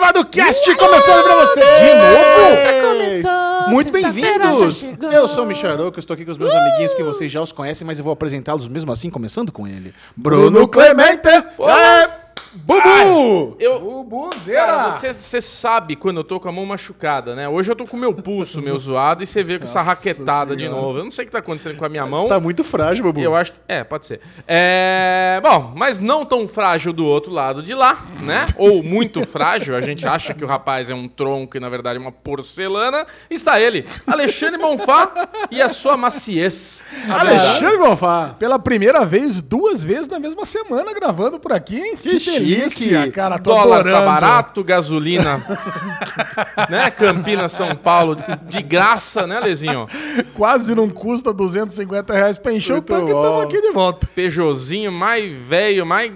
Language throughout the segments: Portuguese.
Derivado Cast começando pra você! De novo? Muito bem-vindos! Eu sou o eu estou aqui com os meus amiguinhos que vocês já os conhecem, mas eu vou apresentá-los mesmo assim, começando com ele. Bruno Clemente! É, Bubu! Eu, Bubuzeira! cara, você, você sabe quando eu tô com a mão machucada, né? Hoje eu tô com o meu pulso meio zoado e você vê com essa Nossa raquetada de Senhora. novo. Eu não sei o que tá acontecendo com a minha mão. Você tá muito frágil, Bubu. Eu acho que. É, pode ser. É. Bom, mas não tão frágil do outro lado de lá, né? Ou muito frágil. A gente acha que o rapaz é um tronco e na verdade é uma porcelana. Está ele, Alexandre Bonfá e a sua maciez. Alexandre Bonfá! Pela primeira vez, duas vezes na mesma semana gravando por aqui, hein? Que chique. cara. Tô Dólar adorando. tá barato, gasolina, né? Campinas, São Paulo, de graça, né, Lezinho? Quase não custa 250 reais pra encher o tanque e estamos aqui de volta. Peugeotzinho mais velho, mais,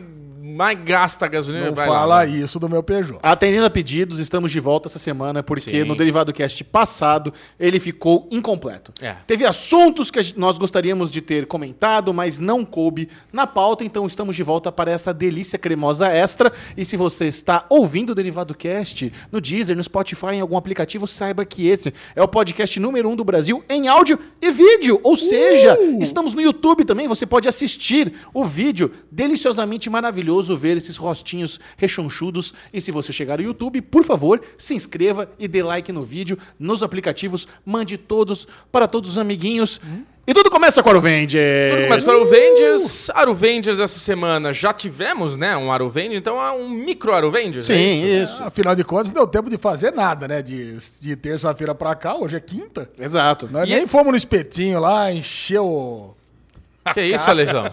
mais gasta gasolina. Não Vai lá, fala vai. isso do meu Peugeot. Atendendo a pedidos, estamos de volta essa semana, porque Sim. no Derivado Cast passado ele ficou incompleto. É. Teve assuntos que nós gostaríamos de ter comentado, mas não coube na pauta, então estamos de volta para essa delícia cremosa extra. E se você está ouvindo o Derivado Cast no Deezer, no Spotify, em algum aplicativo, saiba que esse é o podcast número um do Brasil em áudio e vídeo. Ou seja, estamos no YouTube também, você pode assistir o vídeo deliciosamente maravilhoso, ver esses rostinhos rechonchudos. E se você chegar no YouTube, por favor, se inscreva e dê like no vídeo, nos aplicativos, mande todos para todos os amiguinhos. E tudo começa com o Aruvengers. Tudo começa com o Aruvengers. Aruvengers dessa semana já tivemos, né? Um Aruvengers, então é um micro Aruvengers. é Sim, isso? isso. Afinal de contas, não deu tempo de fazer nada, né? De, de terça-feira pra cá, hoje é quinta. Exato. Nós E nem é- fomos no espetinho lá, encheu. Que isso, Alesão?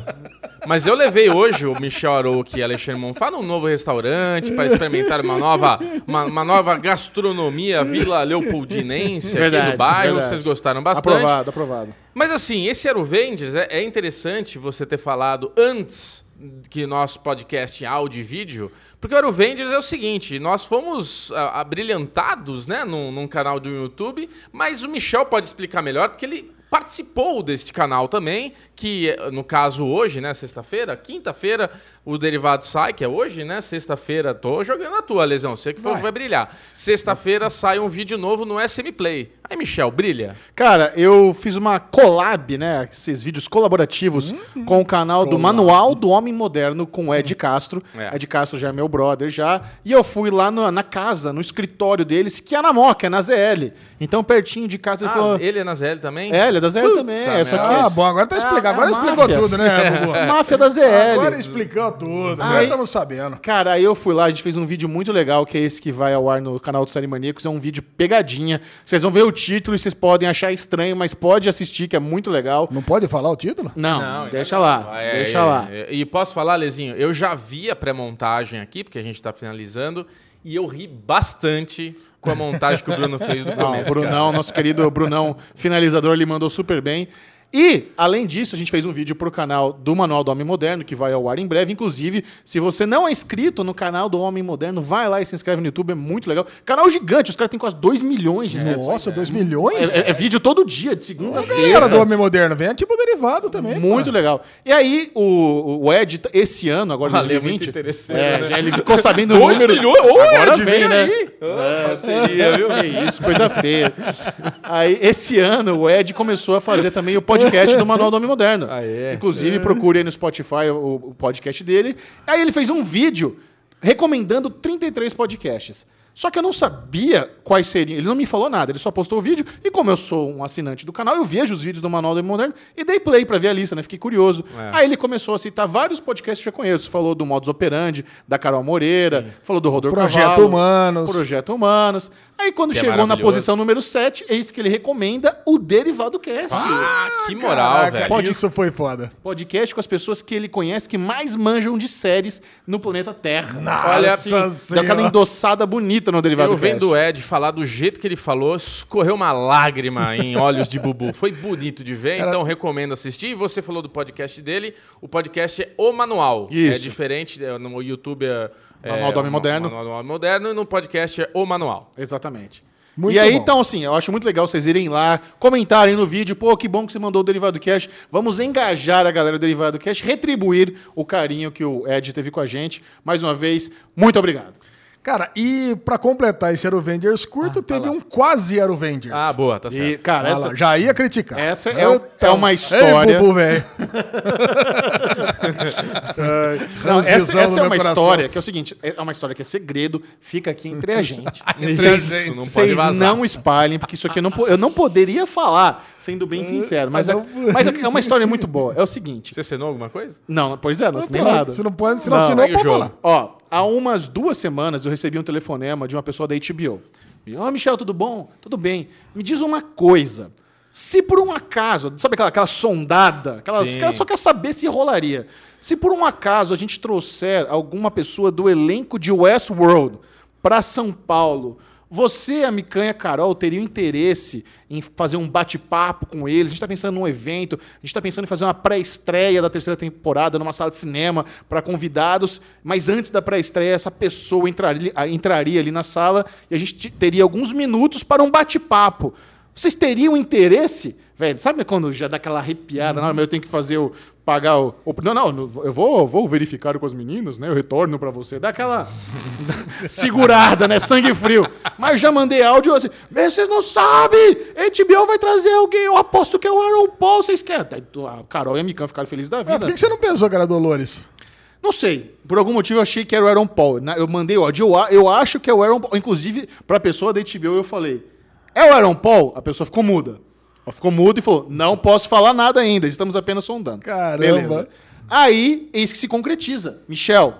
Mas eu levei hoje o Michel Arouca e Alexandre Monfá num novo restaurante para experimentar uma nova, uma, uma nova gastronomia Vila Leopoldinense aqui do bairro. verdade. Vocês gostaram bastante. Aprovado, aprovado. Mas assim, esse Aruvendes é, é interessante você ter falado antes que nosso podcast em áudio e vídeo, porque o Aruvendes é o seguinte, nós fomos ah, abrilhantados, né, num, num canal do YouTube, mas o Michel pode explicar melhor, porque ele participou deste canal também, que no caso hoje, né, sexta-feira, quinta-feira, o Derivado sai, que é hoje, né, sexta-feira, tô jogando a tua, Lesão, você que falou que vai brilhar. Sexta-feira sai um vídeo novo no SM Play. Aí, Michel, brilha. Cara, eu fiz uma collab, né? Esses vídeos colaborativos com o canal do Manual do Homem Moderno com o Ed Castro. É. Ed Castro já é meu brother já. E eu fui lá no- na casa, no escritório deles, que é na Moca, é na ZL. Então, pertinho de casa, ele Ah, falou. ele é na ZL também? É, ele é da ZL também. É, só que Ah, bom, agora tá É, explicando. é Agora explicou máfia. tudo, né, Bubu? Máfia da ZL. Agora explicou tudo. Agora estamos sabendo. Cara, aí eu fui lá, a gente fez um vídeo muito legal, que é esse que vai ao ar no canal do Série Maníacos. É um vídeo pegadinha. Vocês vão ver o título e vocês podem achar estranho, mas pode assistir, que é muito legal. Não pode falar o título? Não, ainda deixa não. lá, É, deixa é, lá. é. E posso falar, Lezinho, eu já vi a pré-montagem aqui, porque a gente tá finalizando, e eu ri bastante com a montagem que o Bruno fez do Não, começo. o Brunão, nosso querido Brunão, finalizador, ele mandou super bem. E, além disso, a gente fez um vídeo pro canal do Manual do Homem Moderno, que vai ao ar em breve. Inclusive, se você não é inscrito no canal do Homem Moderno, vai lá e se inscreve no YouTube, é muito legal. Canal gigante, os caras têm quase 2 milhões de inscritos. Nossa, 2 milhões? É, é- é vídeo todo dia, de segunda a Galera sexta. do Homem Moderno, vem aqui pro derivado também. Muito pô. legal. E aí, o, o Ed, esse ano, agora Valeu, 2020. muito interessante, é, né? ele ficou sabendo o número. milhões? Ô, agora Ed, vem, vem né? aí. É, parceria, viu? Que isso, coisa feia. Aí, esse ano, o Ed começou a fazer também o podcast do Manual do Homem Moderno. Aê. Inclusive, procure aí no Spotify o, o podcast dele. Aí ele fez um vídeo recomendando 33 podcasts. Só que eu não sabia quais seriam. Ele não me falou nada, ele só postou o vídeo. E como eu sou um assinante do canal, eu vejo os vídeos do Manual do Homem Moderno e dei play pra ver a lista, né? Fiquei curioso. É. Aí ele começou a citar vários podcasts que eu já conheço. Falou do Modus Operandi, da Carol Moreira, falou do Rodor Projeto Cavalo, Humanos. Projeto Humanos. Aí quando Que é chegou na maravilhoso. posição número 7, é isso que ele recomenda o Derivado Cast. Ah, que moral, Caraca, velho. Pode- Isso foi foda. Podcast com as pessoas que ele conhece que mais manjam de séries no planeta Terra. Nossa Olha assim, deu Senhora. aquela endossada bonita no Derivado Eu vendo Cast. o Ed falar do jeito que ele falou, escorreu uma lágrima em olhos de Bubu. Foi bonito de ver, então recomendo assistir. E você falou do podcast dele. O podcast é O Manual. Isso. É diferente, é, no YouTube é... Manual do Homem o Moderno. Manual do Homem Moderno e no podcast é O Manual. Exatamente. Muito e aí, bom. então, assim, eu acho muito legal vocês irem lá, comentarem no vídeo, pô, que bom que você mandou o Derivado Cash. Vamos engajar a galera do Derivado Cash, retribuir o carinho que o Ed teve com a gente. Mais uma vez, muito obrigado. Cara, e pra completar esse Aerofengers curto, teve um quase Aerofengers. Ah, boa, tá E, certo. cara, Olha essa, lá, já ia criticar. essa é, o- é uma história. Ei, bubu, velho. Não, essa, essa é uma coração. história que é o seguinte: é uma história que é segredo, fica aqui entre a gente. Isso, Vocês não pode vocês não espalhem, porque isso aqui eu não, eu não poderia falar, sendo bem sincero. Mas, é, mas é uma história muito boa. É o seguinte: Você assinou alguma coisa? não, pois é, não assinei nada. Se não pode, se não, Não, assinou, pode jogo. falar. Ó, há umas duas semanas eu recebi um telefonema de uma pessoa da HBO. Ó, Michel, tudo bom? Tudo bem. Me diz uma coisa. Se por um acaso, sabe aquela, aquela sondada? Aquela, ela só quer saber se rolaria. Se por um acaso a gente trouxer alguma pessoa do elenco de Westworld para São Paulo, você, a Micanha Carol, teria interesse em fazer um bate-papo com eles? A gente está pensando num evento, a gente está pensando em fazer uma pré-estreia da terceira temporada numa sala de cinema para convidados, mas antes da pré-estreia, essa pessoa entraria, entraria ali na sala e a gente te- teria alguns minutos para um bate-papo. Vocês teriam interesse? Velho, sabe quando já dá aquela arrepiada? Mas eu tenho que fazer o. pagar o. o- não, não, eu vou, vou verificar com as meninas, né? Eu retorno para você. Dá aquela segurada, né? Sangue frio. Mas já mandei áudio assim. "Mas Vocês não sabem! HBO vai trazer alguém. Eu aposto que é o Aaron Paul. Vocês querem? A Carol e a Mikan ficaram felizes da vida. por que você não pensou que era Dolores? Não sei. Por algum motivo eu achei que era o Aaron Paul. Eu mandei o áudio. Eu acho que é o Aaron Paul. Inclusive, pra pessoa da HBO eu falei: É o Aaron Paul? A pessoa ficou muda. Ficou muda e falou: Não posso falar nada ainda. Estamos apenas sondando. Caramba. Beleza. Aí, eis que se concretiza. Michel,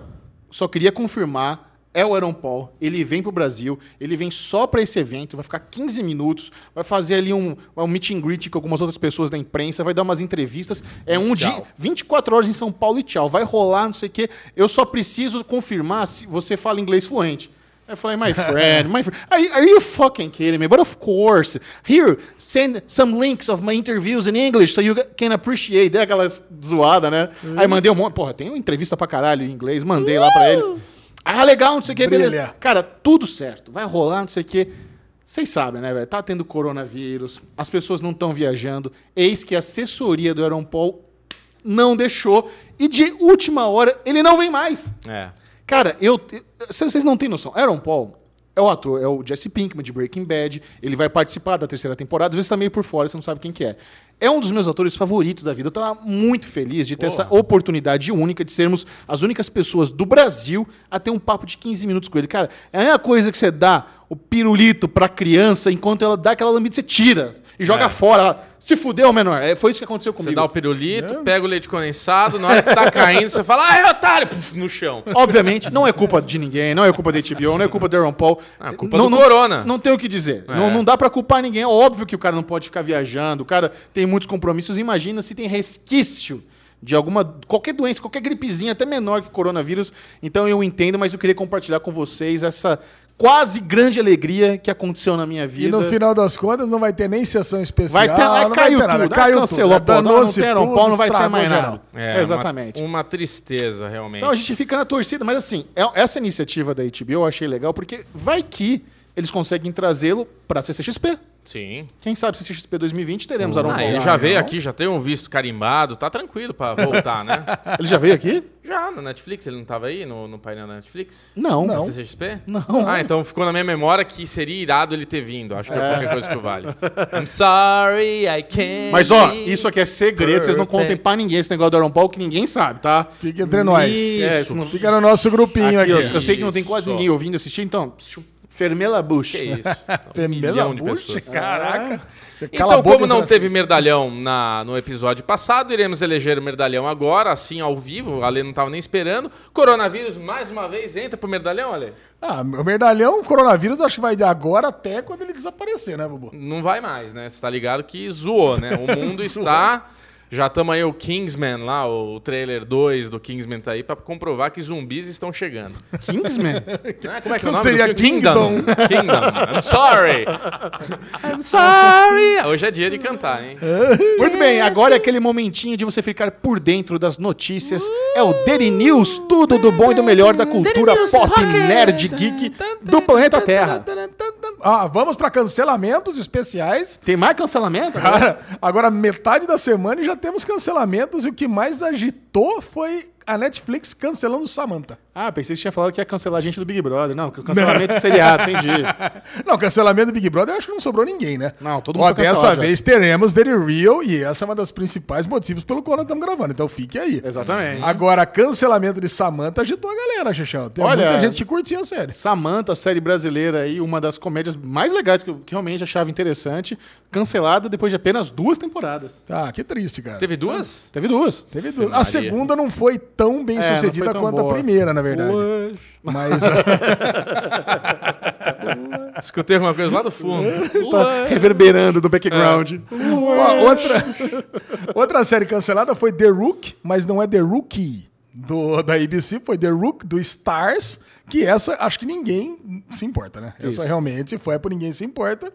só queria confirmar. É o Aaron Paul, ele vem pro Brasil, ele vem só pra esse evento, vai ficar 15 minutos, vai fazer ali um, um meet and greet com algumas outras pessoas da imprensa, vai dar umas entrevistas. É um dia, Tchau. 24 horas em São Paulo e tchau. Vai rolar, não sei o quê. Eu só preciso confirmar se você fala inglês fluente. Aí Eu falei, my friend, my friend, are you, are you fucking kidding me? But of course, here, send some links of my interviews in English so you can appreciate. Dei aquela zoada, né? Aí mandei um monte, porra, tem uma entrevista pra caralho em inglês, mandei lá pra eles. Ah, legal, não sei o que, beleza. Cara, tudo certo, vai rolar, não sei o que. Vocês sabem, né, velho? Tá tendo coronavírus, as pessoas não estão viajando. Eis que a assessoria do Aaron Paul não deixou. E de última hora, ele não vem mais. É. Cara, eu. Vocês não têm noção. Aaron Paul é o ator, é o Jesse Pinkman de Breaking Bad. Ele vai participar da terceira temporada. Às vezes tá meio por fora, você não sabe quem que é. É um dos meus atores favoritos da vida. Eu tava muito feliz de ter essa oportunidade única de sermos as únicas pessoas do Brasil a ter um papo de 15 minutos com ele. Cara, é a mesma coisa que você dá o pirulito pra criança enquanto ela dá aquela lambida, você tira e joga É. fora. Ela, Se fudeu, menor. É, foi isso que aconteceu Você comigo. dá o pirulito, pega o leite condensado, na hora que tá caindo, você fala, ai, otário, puf, no chão. Obviamente, não é culpa de ninguém, não é culpa da HBO, não é culpa do Aaron Paul. Ah, é culpa não, do não- Corona. Não tem o que dizer. É. Não, não dá pra culpar ninguém. É óbvio que o cara não pode ficar viajando, o cara tem muitos compromissos. Imagina se tem resquício de alguma qualquer doença, qualquer gripezinha, até menor que coronavírus. Então eu entendo, mas eu queria compartilhar com vocês essa quase grande alegria que aconteceu na minha E vida. no final das contas não vai ter nem sessão especial. Vai ter, não caiu vai ter nada. tudo. Caiu ah, cancelou, tudo. pô, não, não tem não vai ter mais geral. nada. É, Exatamente. Uma, uma tristeza, realmente. Então a gente fica na torcida, mas assim, é- essa iniciativa da HBO eu achei legal porque vai que eles conseguem trazê-lo pra CCXP. Sim. Quem sabe CCXP 2020 teremos Aaron Ah, Paul. ele já veio aqui, já tem um visto carimbado, tá tranquilo pra voltar, né? Ele já veio aqui? Já, na Netflix, ele não tava aí no, no painel da Netflix? Não. Na Não. CCXP? Não. Ah, então ficou na minha memória que seria irado ele ter vindo. Acho que é, É. qualquer coisa que vale. I'm sorry, I can't. Mas ó, isso aqui é segredo, vocês não contem pra ninguém esse negócio do Aaron Paul que ninguém sabe, tá? Fica entre nós. Isso. É, isso não- Fica no nosso grupinho Aqui, aqui. eu, eu sei que não tem quase Isso. ninguém ouvindo assistir, então. Fermela Bush. Que isso? Um Femela milhão de pessoas. caraca. Cala a Então, como não teve merdalhão na, no episódio passado, iremos eleger o merdalhão agora, assim, ao vivo. O Ale não tava nem esperando. Coronavírus, mais uma vez, entra pro merdalhão, Ale? Ah, o merdalhão, o coronavírus, acho que vai de agora até quando ele desaparecer, né, Bubu? Não vai mais, né? Você tá ligado que zoou, né? O mundo está... Já estamos aí o Kingsman lá, o trailer 2 do Kingsman tá aí pra comprovar que zumbis estão chegando. Kingsman? Né? Como é que é o Não nome seria do filme? Kingdom. Kingdom. I'm sorry. I'm sorry. Hoje é dia de cantar, hein? Muito bem, agora é aquele momentinho de você ficar por dentro das notícias. É o Daily News, tudo do bom e do melhor da cultura pop nerd geek do planeta Terra. Ah, vamos pra cancelamentos especiais. Tem mais cancelamento? Cara, agora metade da semana e já temos cancelamentos e o que mais agitou foi a Netflix cancelando Samantha. Ah, pensei que você tinha falado que ia cancelar a gente do Big Brother. Não, cancelamento do seriado, entendi. Não, cancelamento do Big Brother, eu acho que não sobrou ninguém, né? Não, todo mundo Ó, foi Dessa já. vez teremos The Real e essa é uma das principais motivos pelo qual nós estamos gravando. Então fique aí. Exatamente. Agora, cancelamento de Samantha agitou a galera, Xixão. Tem Olha- muita gente que curtia a série. Samantha, série brasileira aí, uma das comédias mais legais que eu que realmente achava interessante, cancelada depois de apenas duas temporadas. Ah, que triste, cara. Teve duas? Teve duas. Teve duas. Maria. A segunda não foi tão bem É, sucedida tão quanto a boa. primeira, na verdade. Mas Escutei alguma coisa lá do fundo. Tá reverberando do background. ó, outra, outra série cancelada foi The Rook, mas não é The Rookie do, da ABC, foi The Rook do Stars, que essa acho que ninguém se importa, né? Essa Isso. realmente foi por ninguém se importa.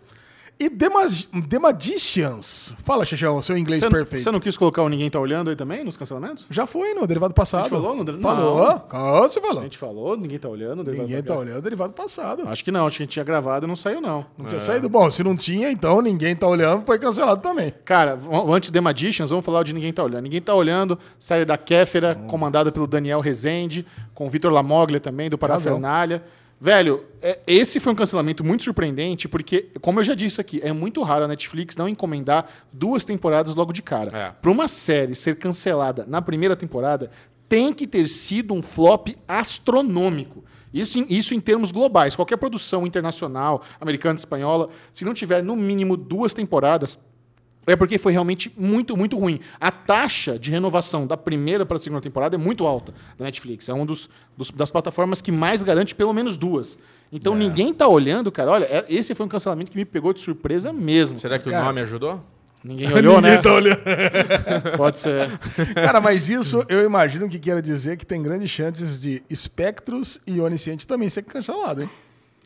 E The, Mag- The Magicians. Fala, Xixão, seu inglês Você, perfeito. você não quis colocar o Ninguém Tá Olhando aí também, nos cancelamentos? Já foi no derivado passado. A gente falou no derivado- Falou. Não. Ah, você falou. A gente falou, Ninguém Tá Olhando. derivado Ninguém tá olhando derivado passado. Acho que não, acho que a gente tinha gravado e não saiu não. Não É. tinha saído? Bom, se não tinha, então ninguém tá olhando, foi cancelado também. Cara, antes The Magicians, vamos falar de Ninguém Tá Olhando. Ninguém Tá Olhando, série da Kéfera, comandada pelo Daniel Rezende, com o Vitor Lamoglia também, do Parafernália. Velho, é- esse foi um cancelamento muito surpreendente, porque, como eu já disse aqui, é muito raro a Netflix não encomendar duas temporadas logo de cara. É. Para uma série ser cancelada na primeira temporada, tem que ter sido um flop astronômico. Isso em, isso em termos globais. Qualquer produção internacional, americana, espanhola, se não tiver no mínimo duas temporadas, é porque foi realmente muito, muito ruim. A taxa de renovação da primeira para a segunda temporada é muito alta da Netflix. É uma das plataformas que mais garante pelo menos duas. Então ninguém tá olhando, cara. Olha, é- esse foi um cancelamento que me pegou de surpresa mesmo. Será que Cara. o nome ajudou? Ninguém olhou, Ninguém né? tá olhando. Pode ser. Cara, mas isso eu imagino que queira dizer que tem grandes chances de Spectros e Onisciente também ser cancelado, hein?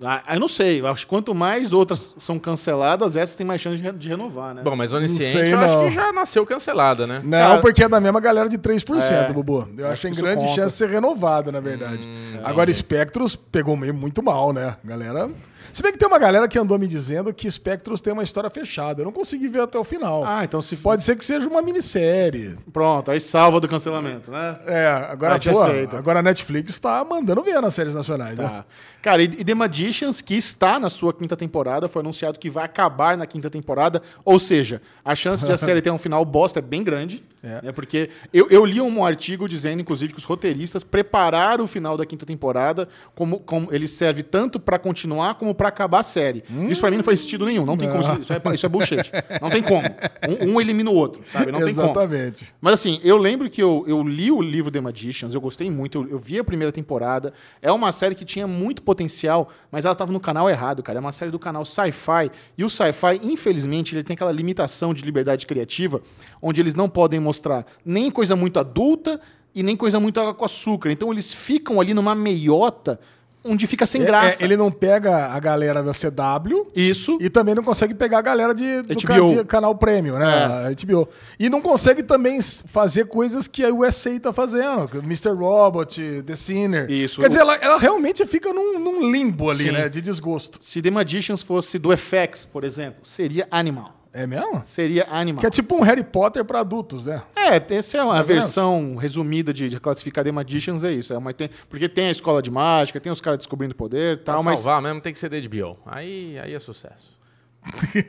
Ah, eu não sei. Eu acho que quanto mais outras são canceladas, essas têm mais chance de, re- de renovar, né? Bom, mas Onisciente sei, eu acho não. que já nasceu cancelada, né? Não, Cara- porque é da mesma galera de 3%, É, Bubu. Eu acho acho que tem que isso grande conta. chance de ser renovada, na verdade. Agora, Spectros pegou meio muito mal, né? Galera. Se bem que tem uma galera que andou me dizendo que Spectros tem uma história fechada. Eu não consegui ver até o final. Ah, então se. Pode ser que seja uma minissérie. Pronto, aí salva do cancelamento, né? É, agora, pô, agora a Netflix tá mandando ver nas séries nacionais, né? Tá. Cara, e The Magicians, que está na sua quinta temporada, foi anunciado que vai acabar na quinta temporada. Ou seja, a chance de a série ter um final bosta é bem grande. É. né? Porque eu, eu li um artigo dizendo, inclusive, que os roteiristas prepararam o final da quinta temporada como, como ele serve tanto pra continuar como pra acabar a série. Isso pra mim não faz sentido nenhum. Não tem como. Isso é, isso é bullshit. Não tem como. Um, um elimina o outro, sabe? Não tem como. Exatamente. Mas assim, eu lembro que eu, eu li o livro The Magicians, eu gostei muito, eu, eu vi a primeira temporada. É uma série que tinha muito potencial, mas ela tava no canal errado, cara. É uma série do canal Sci-Fi. E o Sci-Fi, infelizmente, ele tem aquela limitação de liberdade criativa, onde eles não podem mostrar nem coisa muito adulta e nem coisa muito água com açúcar. Então eles ficam ali numa meiota onde fica sem É, graça. é, ele não pega a galera da CW Isso. e também não consegue pegar a galera de, do ca- de canal Premium, né? É. HBO. E não consegue também fazer coisas que a USA tá fazendo. Mr. Robot, The Sinner. Isso. Quer dizer, ela, ela realmente fica num, num limbo ali, Sim. né? De desgosto. Se The Magicians fosse do FX, por exemplo, seria animal. É mesmo? Seria animal. Que é tipo um Harry Potter pra adultos, né? É, essa é uma versão resumida de, de classificar The Magicians, é isso. É uma, tem- porque tem a escola de mágica, tem os caras descobrindo poder e Pra tal, mas. salvar mesmo tem que ser da HBO. Aí, aí é sucesso.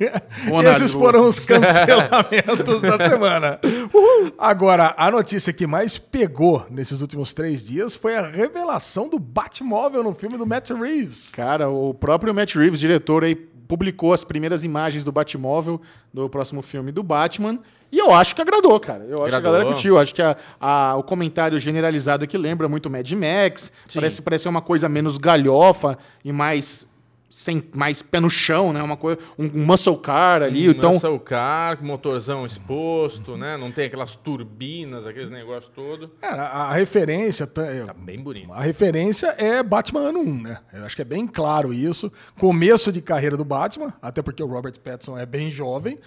Esses foram os cancelamentos da semana. Agora, a notícia que mais pegou nesses últimos três dias foi a revelação do Batmóvel no filme do Matt Reeves. Cara, o próprio Matt Reeves, diretor, aí, publicou as primeiras imagens do Batmóvel do próximo filme do Batman. E eu acho que agradou, cara. Eu acho que a Agradou. galera curtiu. Eu acho que a- a- o comentário generalizado aqui lembra muito Mad Max. Sim. Parece, parece uma coisa menos galhofa e mais. Sem, mais pé no chão, né? Uma coisa, um, um muscle car ali. então, Lança o carro, com motorzão exposto, né? Não tem aquelas turbinas, aqueles negócios todo. Cara, a, a referência. tá- é, Tá bem bonito. A referência é Batman ano 1, né? Eu acho que é bem claro isso. Começo de carreira do Batman, até porque o Robert Pattinson é bem jovem.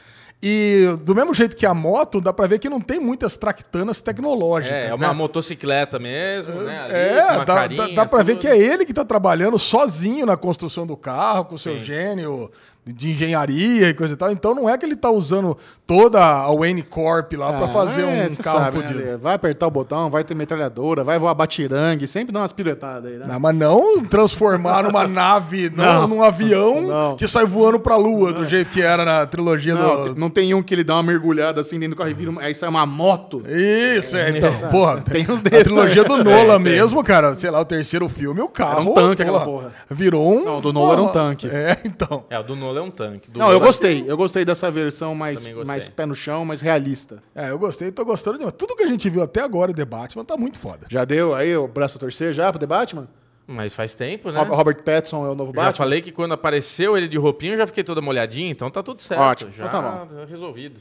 E do mesmo jeito que a moto, dá pra ver que não tem muitas tractanas tecnológicas. É, é né? uma motocicleta mesmo, né? Ali, É, dá, carinha, dá, dá pra ver que é ele que tá trabalhando sozinho na construção do carro, com o seu Sim. gênio de engenharia e coisa e tal. Então não é que ele tá usando toda a Wayne Corp lá pra Ah, fazer é, um carro sabe, né? Vai apertar o botão, vai ter metralhadora, vai voar batirangue, sempre dá umas piruetadas aí, né? Não, mas não transformar numa nave, não, Não. num avião Não. que sai voando pra lua, do jeito que era na trilogia Não, do. não tem um que ele dá uma mergulhada assim dentro do carro e vira, uma- aí sai uma moto. Isso, é, então, porra. Tem uns A desses trilogia também. do Nolan mesmo, cara, sei lá, o terceiro filme, o carro. Era um tanque aquela porra. Virou um. Não, o do Nolan era um tanque. É, então. É, o do É um tanque. Do Não, eu gostei. Eu gostei dessa versão mais, mais pé no chão, mais realista. É, eu gostei, tô gostando demais. Tudo que a gente viu até agora de Batman tá muito foda. Já deu aí o braço a torcer já pro The Batman? Mas faz tempo, né? Rob- Robert Pattinson é o novo Já Batman? falei que quando apareceu ele de roupinha, eu já fiquei toda molhadinha, então tá tudo certo. Ótimo, já então tá resolvido.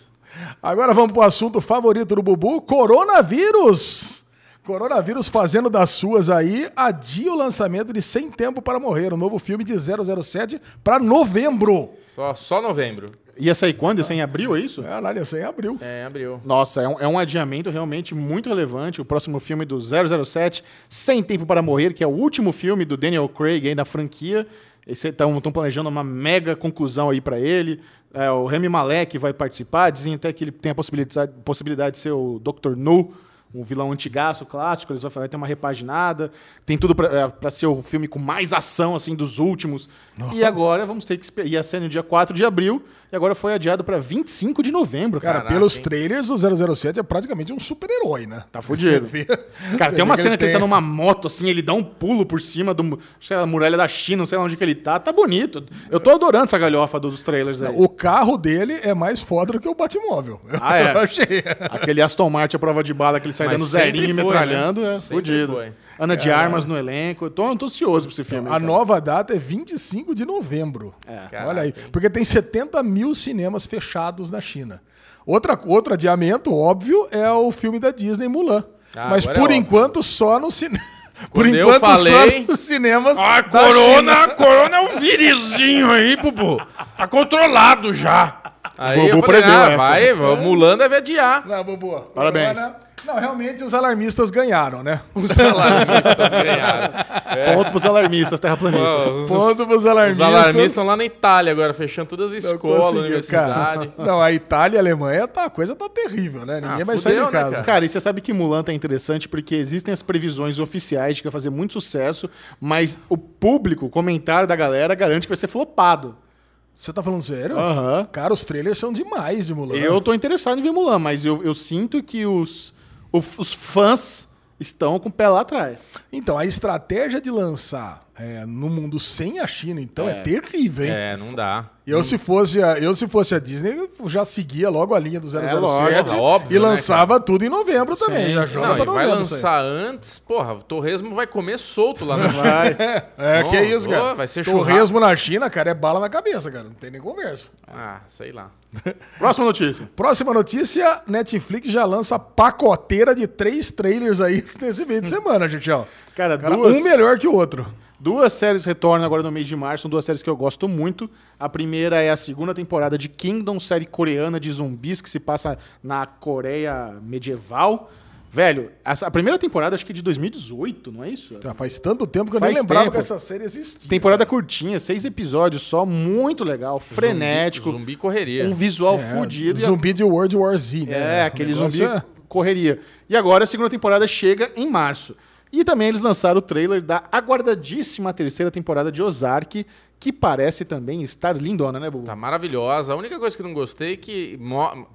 Agora vamos pro assunto favorito do Bubu: coronavírus. Coronavírus fazendo das suas aí, adia o lançamento de Sem Tempo para Morrer, o novo filme de 007 para novembro. Só, só novembro. Ia sair quando? Ia sair em abril, é isso? Caralho, esse aí abriu. É, abriu. Nossa, é um, é um adiamento realmente muito relevante. O próximo filme do 007, Sem Tempo para Morrer, que é o último filme do Daniel Craig aí da franquia. Estão planejando uma mega conclusão aí para ele. É, o Remy Malek vai participar. Dizem até que ele tem a possibilidade, possibilidade de ser o Dr. No, um vilão antigaço clássico. Eles vão vai ter uma repaginada. Tem tudo para ser o filme com mais ação assim dos últimos. E agora vamos ter que esperar. Ia ser no dia 4 de abril. E agora foi adiado para 25 de novembro, cara. Cara, Caraca, pelos hein? trailers, o 007 é praticamente um super-herói, né? Tá fudido. Cara, tem uma vê cena que ele tá tem- numa moto, assim, ele dá um pulo por cima do, sei lá, muralha da China, não sei lá onde que ele tá. Tá bonito. Eu tô adorando essa galhofa dos trailers aí. O carro dele é mais foda do que o Batmóvel. Ah, é? Eu achei. Aquele Aston Martin à prova de bala que ele sai Mas dando zerinho e foi, metralhando, né? é fudido. foi. Ana de Armas no elenco. Eu tô, tô ansioso pra esse filme. A cara. nova data é 25 de novembro. É. Olha aí. Porque tem 70 mil cinemas fechados na China. Outra, outro adiamento, óbvio, é o filme da Disney Mulan. Ah, Mas agora por é enquanto só no cinema. Por Quando eu enquanto falei- só nos cinemas. Ah, China. corona, corona é um virizinho aí, Bubu. Tá controlado já. Aí Bubu eu falei, ah, vai, o Mulan deve adiar. Não, Bubu. Parabéns. Não, não, realmente os alarmistas ganharam, né? Os alarmistas ganharam. Pontos pros alarmistas, terraplanistas. Pô, os- Ponto pros Os alarmistas. alarmistas estão lá na Itália agora, fechando todas as Não escolas, conseguiu, universidade. cara. Não, a Itália e a Alemanha, tá, a coisa tá terrível, né? Ninguém Ah, vai sair de né, casa. cara? Cara, e você sabe que Mulan tá interessante porque existem as previsões oficiais de que vai fazer muito sucesso, mas o público, o comentário da galera garante que vai ser flopado. Você tá falando sério? Aham. Cara, os trailers são demais de Mulan. Eu tô interessado em ver Mulan, mas eu, eu sinto que os, os fãs estão com o pé lá atrás. Então, a estratégia de lançar é, no mundo sem a China, então, é, É. terrível, hein? É, não dá. Eu, se fosse a, eu, se fosse a Disney, eu já seguia logo a linha do 007 lógico, óbvio, e né, lançava tudo em novembro também. Sim. Já joga Não, pra vai novembro. aí. lançar antes, porra, o torresmo vai comer solto lá no Vai. É, Não, que isso, cara. vai ser Torresmo na China, cara, é bala na cabeça, cara. Não tem nem conversa. Ah, sei lá. Próxima notícia. Próxima notícia: Netflix já lança pacoteira de três trailers aí nesse meio de semana, gente. Ó. Cara, Cara, duas, um melhor que o outro. Duas séries retornam agora no mês de março, são duas séries que eu gosto muito. A primeira é a segunda temporada de Kingdom, série coreana de zumbis que se passa na Coreia medieval. Velho, essa, a primeira temporada acho que é de 2018, não é isso? Já faz tanto tempo que eu Faz nem lembrava tempo. que essa série existia. Temporada curtinha, seis episódios só, muito legal, frenético, Zumbi, zumbi correria. um visual É, fudido. a- Zumbi de World War Z, né? É, aquele negócio zumbi é- correria. E agora a segunda temporada chega em março. E também eles lançaram o trailer da aguardadíssima terceira temporada de Ozark, que parece também estar lindona, né, Bubu? Tá maravilhosa. A única coisa que não gostei é que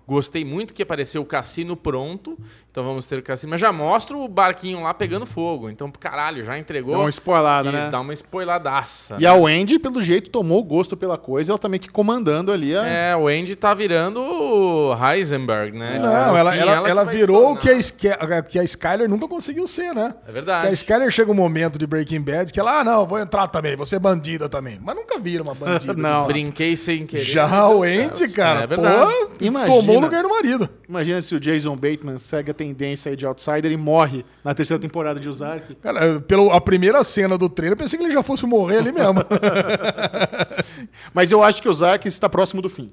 gostei muito que apareceu o cassino pronto. Então vamos ter o cassino, mas já mostra o barquinho lá pegando fogo. Então, caralho, já entregou. Dá uma spoilada, que né? Dá uma spoiladaça. E a Wendy, pelo jeito, tomou gosto pela coisa, ela tá meio que comandando ali a... É, o Andy tá virando o Heisenberg, né? Não, No ela, fim, ela, que ela vai virou o que a. Sky- que a Skyler nunca conseguiu ser, né? É Que verdade. a Skyler chega um momento de Breaking Bad que ela, ah, não, vou entrar também, vou ser bandida também. Mas nunca vira uma bandida. Não. Brinquei sem querer. Já o céu. cara, É verdade. pô, Imagina. tomou o lugar do marido. Imagina se o Jason Bateman segue tendência aí de Outsider e morre na terceira temporada de Ozark. Cara, pela a primeira cena do trailer, eu pensei que ele já fosse morrer ali mesmo. Mas eu acho que Ozark está próximo do fim.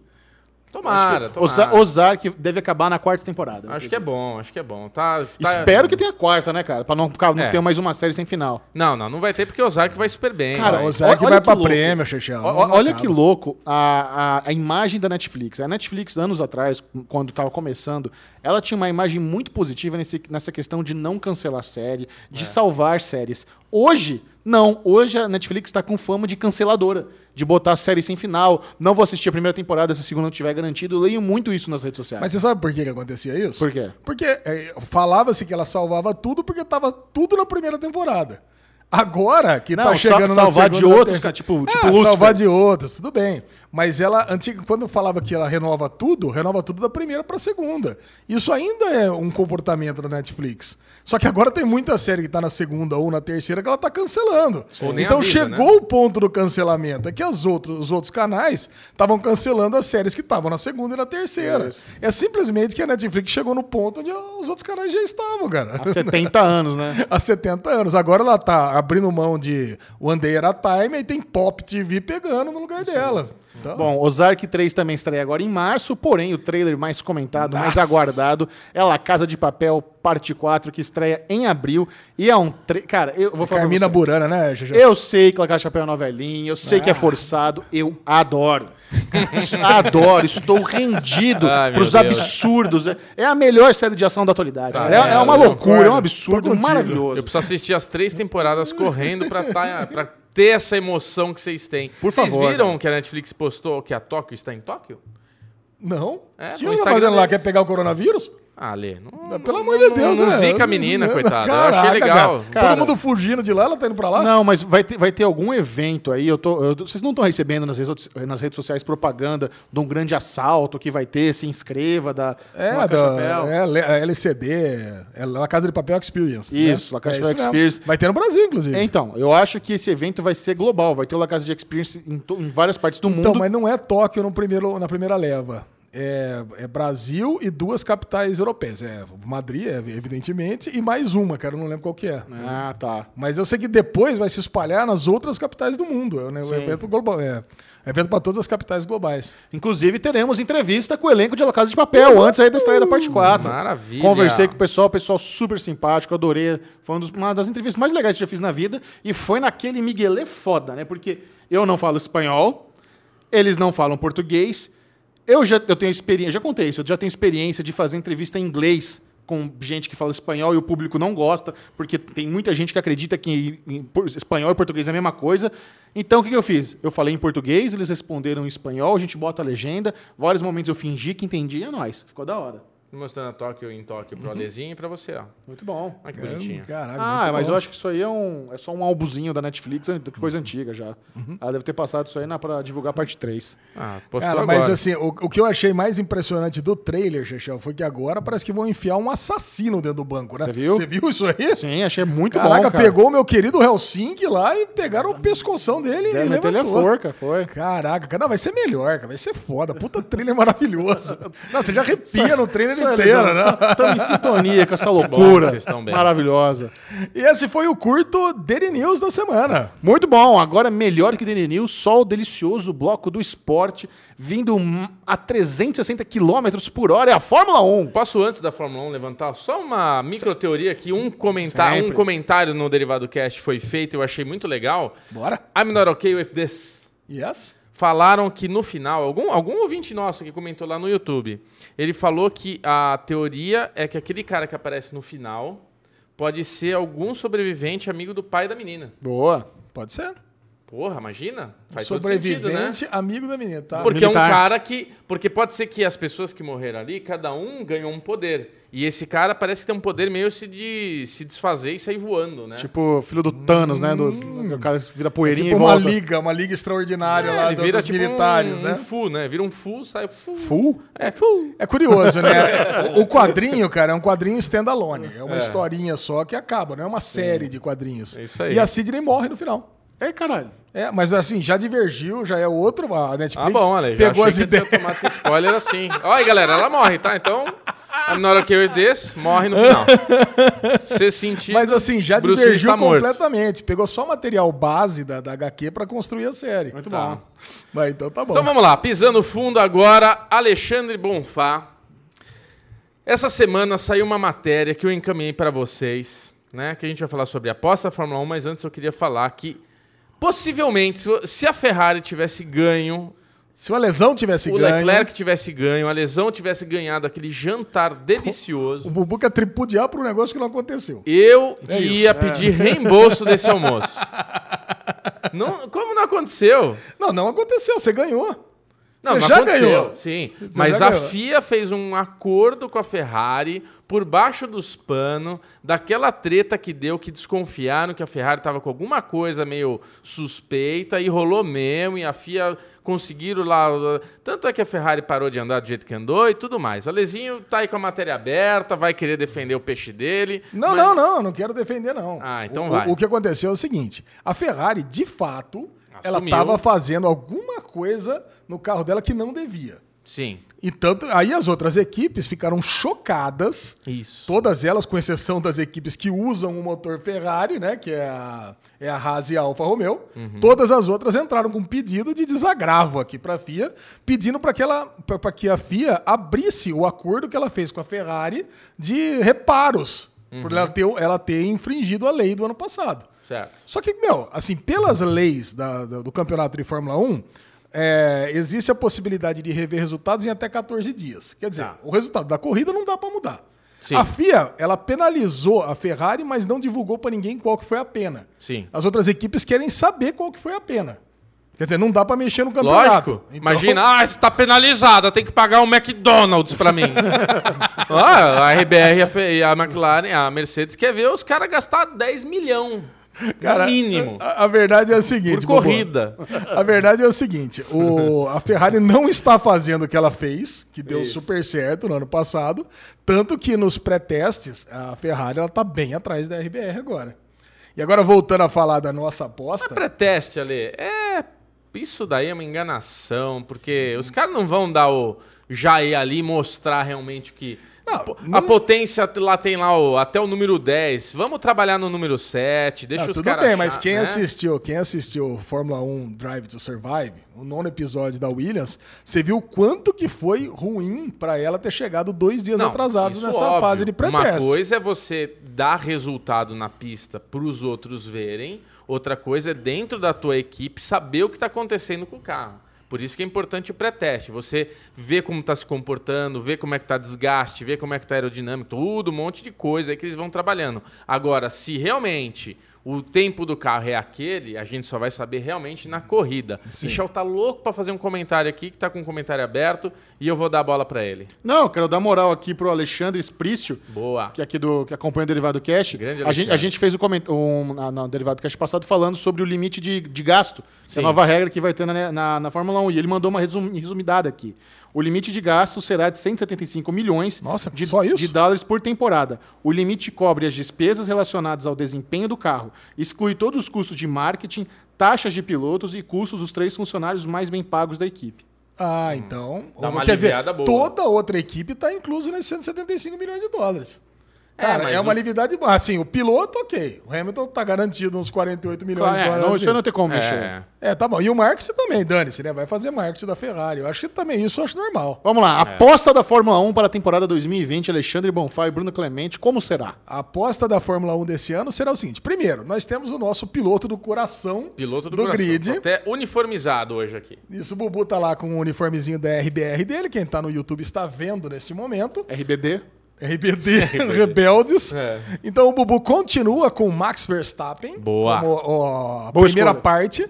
Tomara, tomara. Oza- Ozark deve acabar na quarta temporada. Acho que é bom, acho que é bom. Tá, tá- Espero que tenha quarta, né, cara? Pra não, pra não É. ter mais uma série sem final. Não, não, não vai ter porque o Ozark vai super bem. Cara, vai. O Ozark olha vai que pra louco. prêmio, ó- Olha que louco a, a, a imagem da Netflix. A Netflix, anos atrás, quando estava começando, ela tinha uma imagem muito positiva nesse, nessa questão de não cancelar série, de É. salvar séries. Hoje, não. Hoje a Netflix está com fama de canceladora. De botar a série sem final. Não vou assistir a primeira temporada se a segunda não tiver garantido. Eu leio muito isso nas redes sociais. Mas você sabe por que, que acontecia isso? Por quê? Porque é, falava-se que ela salvava tudo porque tava tudo na primeira temporada. Agora que Não, tá sal- chegando na salvar de segunda, na outros, terceira- né? Tipo- É, tipo Lúcifer. salvar de outros, tudo bem. Mas ela, antiga, quando falava que ela renova tudo, renova tudo da primeira pra segunda. Isso ainda é um comportamento da Netflix. Só que agora tem muita série que tá na segunda ou na terceira que ela tá cancelando. Então avisa, chegou né? o ponto do cancelamento. É que as outros, os outros canais estavam cancelando as séries que estavam na segunda e na terceira. É simplesmente que a Netflix chegou no ponto onde os outros canais já estavam, cara. Há 70 anos, né? Há 70 anos. Agora ela tá abrindo mão de One Day at a Time e tem Pop TV pegando no lugar dela. Então, Bom, Ozark 3 também estreia agora em março, porém o trailer mais comentado, mais Nossa. aguardado é La Casa de Papel Parte 4, que estreia em abril. E é um. Tra... Cara, eu vou falar. pra Carmina. Burana, né, Gegé? Eu sei que La Casa de Papel é novelinha, eu sei que é forçado, eu adoro. adoro, estou rendido meu pros Deus. absurdos. É- É a melhor série de ação da atualidade. Cara. é, é, é uma loucura, é um absurdo maravilhoso. Eu preciso assistir as três temporadas correndo pra, tá, pra ter essa emoção que vocês têm. Por Vocês favor, viram cara. que a Netflix postou que a Tóquio está em Tóquio? Não? É, que ela tá fazendo lá? Quer pegar o coronavírus? Ah, Lê, não, Pelo não- amor de não- Deus, não, né? zica a menina, coitada. eu Caraca, achei legal. cara. Cara. Todo mundo fugindo de lá, ela tá indo pra lá? Não, mas vai ter, vai ter algum evento aí. Eu tô, eu- vocês não estão recebendo nas redes, nas redes sociais propaganda de um grande assalto que vai ter, se inscreva da É, da, é, L- é LCD, é La Casa de Papel Experience. Isso, né? La Casa de É Papel. Experience. Vai ter no Brasil, inclusive. Então, eu acho que esse evento vai ser global, vai ter o La Casa de Experience em, to- em várias partes do Então, mundo. mas não é Tóquio no primeiro, na primeira leva. É, é Brasil e duas capitais europeias. É Madrid, é, evidentemente, e mais uma, cara, eu não lembro qual que é. Ah, tá. Mas eu sei que depois vai se espalhar nas outras capitais do mundo. É um Sim. evento global. É, evento para todas as capitais globais. Inclusive, teremos entrevista com o elenco de La Casa de Papel, antes aí da estreia da parte 4. Maravilha. Conversei com o pessoal, pessoal super simpático, adorei. Foi um uma das entrevistas mais legais que eu já fiz na vida. E foi naquele Miguelê foda, né? Porque eu não falo espanhol, eles não falam português. Eu já eu tenho experiência, já contei isso, eu já tenho experiência de fazer entrevista em inglês com gente que fala espanhol e o público não gosta, porque tem muita gente que acredita que espanhol e português é a mesma coisa. Então o que, que eu fiz? Eu falei em português, eles responderam em espanhol, a gente bota a legenda. Vários momentos eu fingi que entendi, é nóis. Ficou da hora. Mostrando a Tóquio em Tóquio pro Alezinho e pra você, ó. Muito bom. Olha que bonitinho. Caralho, Ah, mas bom. eu acho que isso aí é, um, é só um álbuzinho da Netflix, é coisa antiga já. Ela deve ter passado isso aí na, pra divulgar a parte 3. Ah, postou Cara, agora. mas assim, o, o que eu achei mais impressionante do trailer, Chechel, foi que agora parece que vão enfiar um assassino dentro do banco, né? Você viu? Você viu isso aí? Sim, achei muito Caraca, bom, cara. pegou o meu querido Helsinki lá e pegaram o pescoção dele Deve e meter ele levantou. forca, foi. Caraca, cara, não, vai ser melhor, cara, vai ser foda. Puta trailer maravilhoso. Não, você já arrepia no trailer Eles né? Estamos em sintonia com essa bom loucura que vocês estão bem. maravilhosa. E esse foi o curto Daily News da semana. Muito bom. Agora, melhor que Daily News, só o delicioso bloco do esporte, vindo a 360 km por hora, é a Fórmula 1. Posso, antes da Fórmula 1, levantar só uma micro teoria que um, comenta um comentário no Derivado Cast foi feito e eu achei muito legal. Bora? I'm not okay with this. Yes? Falaram que no final, algum, algum ouvinte nosso que comentou lá no YouTube, ele falou que a teoria é que aquele cara que aparece no final pode ser algum sobrevivente amigo do pai da menina. Boa. Pode ser. Porra, imagina? Faz todo sentido, né? Sobrevivente, amigo da menina, tá? Porque é um Militar. cara que. Porque pode ser que as pessoas que morreram ali, cada um ganhou um poder. E esse cara parece que tem um poder meio se de se desfazer e sair voando, né? Tipo, filho do Thanos, né? Do, o cara vira poeirinha tipo e uma volta. liga, uma liga extraordinária É, lá ele do- vira dos tipo militares, um, né? um fu, né? Vira um fu, sai fu. Full? É, fu. É curioso, né? O- O quadrinho, cara, é um quadrinho standalone. É uma historinha só que acaba, não é uma série de quadrinhos. É isso aí. E a Sidney morre no final. É, caralho. É, mas assim, já divergiu, já é outro. A Ah, Netflix bom, olha, já pegou achei as ideias. tomado esse spoiler assim. Olha aí, galera, ela morre, tá? Então, Na hora que eu desse, morre no final. Você sentir. Mas assim, já Bruce divergiu tá morto. completamente. Pegou só o material base da, da HQ pra construir a série. Muito Tá. bom. Mas então tá bom. Então vamos lá, pisando fundo agora, Alexandre Bonfá. Essa semana saiu uma matéria que eu encaminhei para vocês, né? Que a gente vai falar sobre a aposta da Fórmula 1, mas antes eu queria falar que possivelmente, se- a Ferrari tivesse ganho, Se o Lesão tivesse o ganho, Leclerc tivesse ganho, a lesão tivesse ganhado aquele jantar delicioso, o Bubu quer tripudiar por um negócio que não aconteceu. eu É ia isso, pedir reembolso desse almoço. Não, como não aconteceu? Não, não aconteceu. Você ganhou. Não, Você não já aconteceu. ganhou. Sim. Você Mas a ganhou. FIA fez um acordo com a Ferrari por baixo dos panos daquela treta que deu que desconfiaram que a Ferrari estava com alguma coisa meio suspeita e rolou mesmo e a FIA conseguiram lá. Tanto é que a Ferrari parou de andar do jeito que andou e tudo mais. Alezinho tá aí com a matéria aberta, vai querer defender o peixe dele. Não, mas- não, não, não quero defender, não. Ah, então o, vai. O, o que aconteceu é o seguinte: a Ferrari, de fato, ela estava fazendo alguma coisa no carro dela que não devia. Sim, E tanto, aí as outras equipes ficaram chocadas, isso. todas elas, com exceção das equipes que usam o motor Ferrari, né, que é a, é a Haas e a Alfa Romeo, Uhum. todas as outras entraram com pedido de desagravo aqui para a FIA, pedindo para que, ela- pra- pra que a FIA abrisse o acordo que ela fez com a Ferrari de reparos, por Uhum. ela ter, ela ter infringido a lei do ano passado. Certo. Só que, meu, assim, pelas leis da- da- do campeonato de Fórmula 1, é, existe a possibilidade de rever resultados em até 14 dias. Quer dizer, Tá. o resultado da corrida não dá para mudar. Sim. A FIA, ela penalizou a Ferrari, mas não divulgou para ninguém qual que foi a pena. Sim. As outras equipes querem saber qual que foi a pena. Quer dizer, não dá para mexer no campeonato. Lógico. Então- Imagina, ah, você tá penalizada, tem que pagar um McDonald's pra mim. ah, a RBR a Fe- e a McLaren, a Mercedes quer ver os caras gastar 10 milhões. Cara, mínimo. A, a verdade é a seguinte, Por Bobo. corrida. A verdade é o seguinte: o, a Ferrari não está fazendo o que ela fez, que deu Isso. super certo no ano passado. Tanto que nos pré-testes, a Ferrari está bem atrás da RBR agora. E agora, voltando a falar da nossa aposta. Pré-teste, Ale. É. Isso daí é uma enganação, porque os caras não vão dar o. Já ir ali e mostrar realmente que. Não, Pô, não- A potência lá tem lá o- até o número 10. Vamos trabalhar no número 7. Deixa Não, os tudo caras. bem, mas quem né? assistiu, quem assistiu Fórmula 1 Drive to Survive, o nono episódio da Williams, você viu quanto que foi ruim para ela ter chegado dois dias atrasados nessa óbvio. fase de pré-teste. Uma coisa é você dar resultado na pista para os outros verem, outra coisa é dentro da tua equipe saber o que está acontecendo com o carro. Por isso que é importante o pré-teste. Você vê como está se comportando, vê como é que está desgaste, vê como é que está aerodinâmico, tudo, um monte de coisa aí que eles vão trabalhando. Agora, se realmente o tempo do carro é aquele, a gente só vai saber realmente na corrida. Michel tá louco para fazer um comentário aqui, que tá com um comentário aberto, e eu vou dar a bola para ele. Não, eu quero dar moral aqui pro Alexandre Sprício, Boa. que é aqui do que acompanha o Derivado Cash. Grande A gente, a gente fez o coment... um, na, na Derivado Cash passado falando sobre o limite de, de gasto, que é Sim. a nova regra que vai ter na, na, na Fórmula 1. E ele mandou uma resum, resumidada aqui. O limite de gasto será de 175 milhões Nossa, de, só isso? de dólares por temporada. O limite cobre as despesas relacionadas ao desempenho do carro, exclui todos os custos de marketing, taxas de pilotos e custos dos três funcionários mais bem pagos da equipe. Ah, então. Dá uma quer dizer, aliviada boa. toda outra equipe está incluso nesses 175 milhões de dólares. É, Cara, é, mas uma o- aliviedade boa. Assim, o piloto, ok. O Hamilton tá garantido uns 48 milhões Claro, de é, dólares. não, isso aí não tem como mexer. É. É, tá bom. E o marketing também, dane-se, né? Vai fazer marketing da Ferrari. Eu acho que também isso eu acho normal. Vamos lá, É. aposta da Fórmula 1 para a temporada 2020, Alexandre Bonfá e Bruno Clemente, como será? A aposta da Fórmula 1 desse ano será o seguinte: primeiro, nós temos o nosso piloto do coração Piloto do, do coração. grid. Tô até uniformizado hoje aqui. Isso, o Bubu tá lá com o uniformezinho da RBR dele. Quem tá no YouTube está vendo neste momento. RBD? RBD, Rebeldes. É. Então o Bubu continua com o Max Verstappen. Boa. Como ó, a Boa primeira escolha. parte.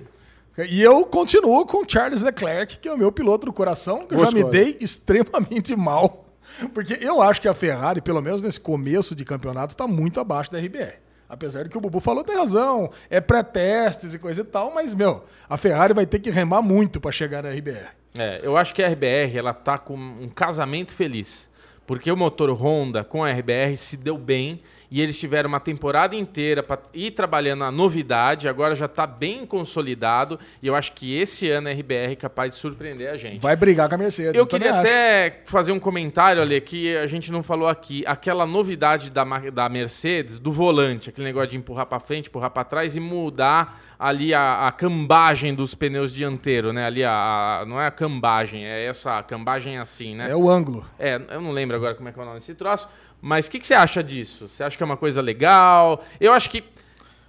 E eu continuo com Charles Leclerc, que é o meu piloto do coração, que eu Boa já me escolha. dei extremamente mal. Porque eu acho que a Ferrari, pelo menos nesse começo de campeonato, está muito abaixo da RBR. Apesar de que o Bubu falou, tem razão, é pré-testes e coisa e tal, mas, meu, a Ferrari vai ter que remar muito para chegar na RBR. É, eu acho que a RBR ela tá com um casamento feliz. Porque o motor Honda com a RBR se deu bem e eles tiveram uma temporada inteira para ir trabalhando a novidade, agora já está bem consolidado e eu acho que esse ano a RBR é capaz de surpreender a gente. Vai brigar com a Mercedes. Eu queria até fazer um comentário ali que a gente não falou aqui. Aquela novidade da, da Mercedes, do volante, aquele negócio de empurrar para frente, empurrar para trás e mudar ali a, a cambagem dos pneus dianteiros, né? Ali a, a, não é a cambagem, é essa cambagem assim, né? É o ângulo. É, eu não lembro agora como é que é o nome desse troço. Mas o que, que, você acha disso? Você acha que é uma coisa legal? Eu acho que.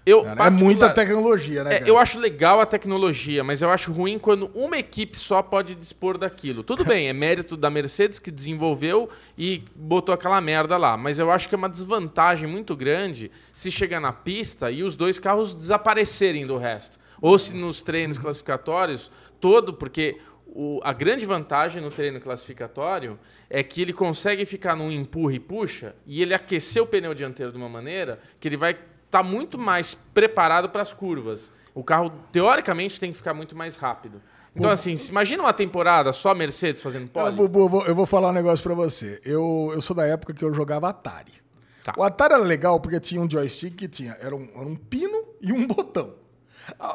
Eu, cara, é muita tecnologia, né? É, eu acho legal a tecnologia, mas eu acho ruim quando uma equipe só pode dispor daquilo. Tudo bem, é mérito da Mercedes que desenvolveu e botou aquela merda lá. Mas eu acho que é uma desvantagem muito grande se chegar na pista e os dois carros desaparecerem do resto. Ou se nos treinos classificatórios, todo, porque o, a grande vantagem no treino classificatório é que ele consegue ficar num empurra e puxa e ele aquecer o pneu dianteiro de uma maneira que ele vai estar tá muito mais preparado para as curvas. O carro, teoricamente, tem que ficar muito mais rápido. Então, assim, imagina uma temporada só Mercedes fazendo pole. Bubu, eu vou falar um negócio para você. Eu, eu sou da época que eu jogava Atari. Tá. O Atari era legal porque tinha um joystick que tinha era um, era um pino e um botão.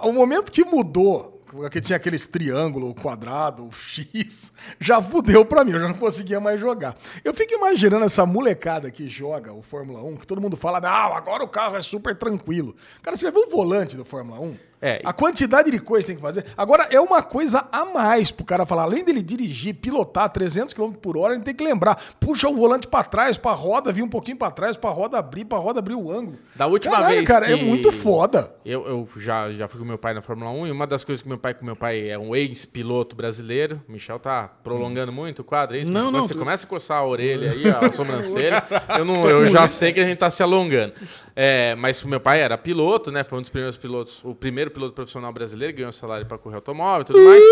O momento que mudou porque tinha aqueles triângulo, quadrado, X, já fudeu pra mim, eu já não conseguia mais jogar. Eu fico imaginando essa molecada que joga o Fórmula 1, que todo mundo fala, não, agora o carro é super tranquilo. Cara, você já viu o volante do Fórmula 1? É. A quantidade de coisa que tem que fazer. Agora, é uma coisa a mais pro cara falar. Além dele dirigir, pilotar 300 km por hora, ele tem que lembrar. Puxa o volante para trás, pra roda vir um pouquinho para trás, pra roda abrir, pra roda abrir o ângulo. Da última Caralho, vez cara, é muito foda. Eu, eu já, já fui com meu pai na Fórmula 1 e uma das coisas que meu pai com meu pai é um ex-piloto brasileiro. O Michel tá prolongando hum. muito o quadro, é isso? Não, Quando não. você tu... começa a coçar a orelha aí, a sobrancelha, eu, não, eu já sei que a gente tá se alongando. É, mas o meu pai era piloto, né? Foi um dos primeiros pilotos, o primeiro piloto profissional brasileiro, ganhou salário para correr automóvel e tudo mais.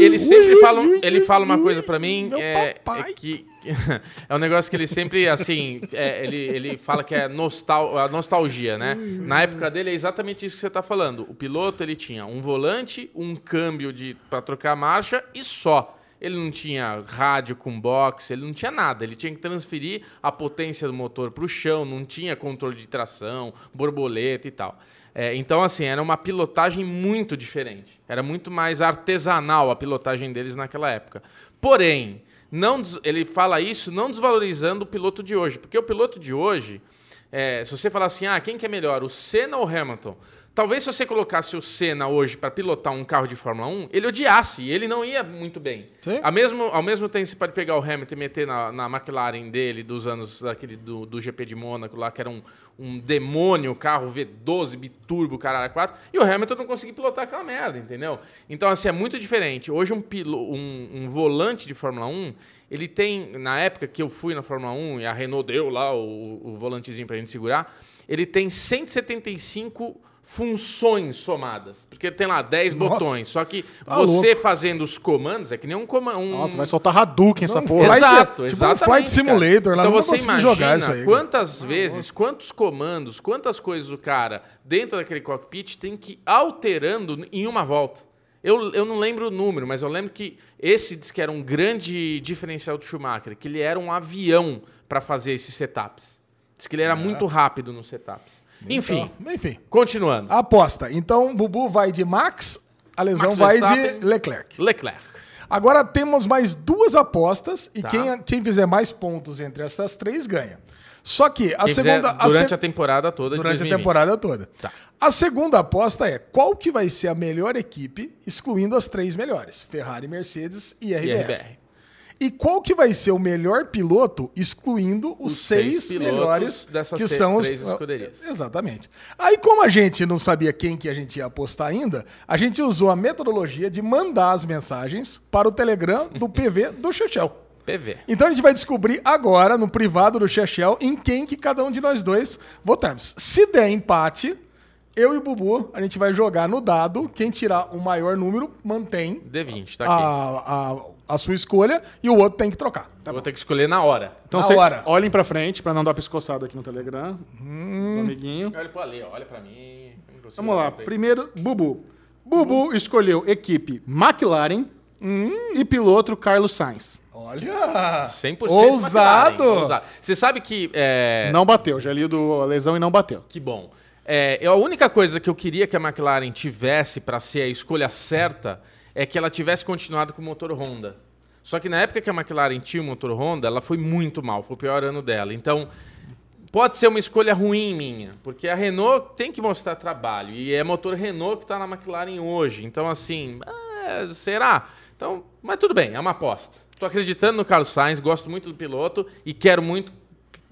Ele sempre fala, ele fala uma coisa para mim, é, é, que é um negócio que ele sempre, assim, é, ele, ele fala que é nostal, a nostalgia, né? Na época dele é exatamente isso que você está falando. O piloto, ele tinha um volante, um câmbio de para trocar a marcha e só. Ele não tinha rádio com box, ele não tinha nada. Ele tinha que transferir a potência do motor para o chão, não tinha controle de tração, borboleta e tal. É, então, assim, era uma pilotagem muito diferente. Era muito mais artesanal a pilotagem deles naquela época. Porém, não, ele fala isso não desvalorizando o piloto de hoje, porque o piloto de hoje, é, se você falar assim, ah, quem que é melhor, o Senna ou o Hamilton? Talvez se você colocasse o Senna hoje para pilotar um carro de Fórmula 1, ele odiasse, ele não ia muito bem. Ao mesmo, ao mesmo tempo, você pode pegar o Hamilton e meter na, na McLaren dele dos anos daquele, do, do GP de Mônaco lá, que era um, um demônio, carro V12, biturbo, caralho, 4, e o Hamilton não conseguia pilotar aquela merda, entendeu? Então, assim, é muito diferente. Hoje, um, pilo, um, um volante de Fórmula 1, ele tem, na época que eu fui na Fórmula 1 e a Renault deu lá o, o volantezinho pra gente segurar, ele tem 175 funções somadas. Porque tem lá 10 Nossa, botões. Só que tá você louco. fazendo os comandos é que nem um comando. Um... Nossa, vai soltar Hadouken essa porra. Exato, tipo exatamente. Um Flight Simulator lá Então você imagina jogar isso aí, quantas cara. vezes, quantos comandos, quantas coisas o cara, dentro daquele cockpit, tem que ir alterando em uma volta. Eu, eu não lembro o número, mas eu lembro que esse diz que era um grande diferencial do Schumacher, que ele era um avião para fazer esses setups. Diz que ele era é. muito rápido nos setups. Enfim, então, enfim. Continuando. Aposta. Então, Bubu vai de Max, a lesão Max vai de Leclerc. Leclerc. Agora temos mais duas apostas e tá. quem, quem fizer mais pontos entre essas três ganha. Só que a quem segunda. Durante a, se... a, temporada toda. Durante a temporada toda. Tá. A segunda aposta é qual que vai ser a melhor equipe, excluindo as três melhores: Ferrari, Mercedes e RBR. E RBR. E qual que vai ser o melhor piloto, excluindo os, os seis, seis melhores que são os escuderias. Exatamente. Aí, como a gente não sabia quem que a gente ia apostar ainda, a gente usou a metodologia de mandar as mensagens para o Telegram do PV do Chechel. PV. Então a gente vai descobrir agora, no privado do Chechel, em quem que cada um de nós dois votamos. Se der empate, eu e o Bubu, a gente vai jogar no dado. Quem tirar o maior número mantém D20, tá aqui. A, a, a sua escolha e o outro tem que trocar. Tá Vou ter que escolher na hora. Então na hora. olhem pra frente pra não dar pescoçada aqui no Telegram. Hum. amiguinho. Olha pra ali, ó. olha pra mim. Vamos lá. Primeiro, Bubu. Bubu escolheu equipe McLaren hum. e piloto Carlos Sainz. Olha! 100% Ousado! Ousado. Você sabe que... é, Não bateu, já li o do lesão e não bateu. Que bom. É, a única coisa que eu queria que a McLaren tivesse para ser a escolha certa é que ela tivesse continuado com o motor Honda. Só que na época que a McLaren tinha o motor Honda, ela foi muito mal, foi o pior ano dela. Então, pode ser uma escolha ruim minha, porque a Renault tem que mostrar trabalho e é motor Renault que está na McLaren hoje. Então, assim, é, será? Então, mas tudo bem, é uma aposta. Estou acreditando no Carlos Sainz, gosto muito do piloto e quero muito,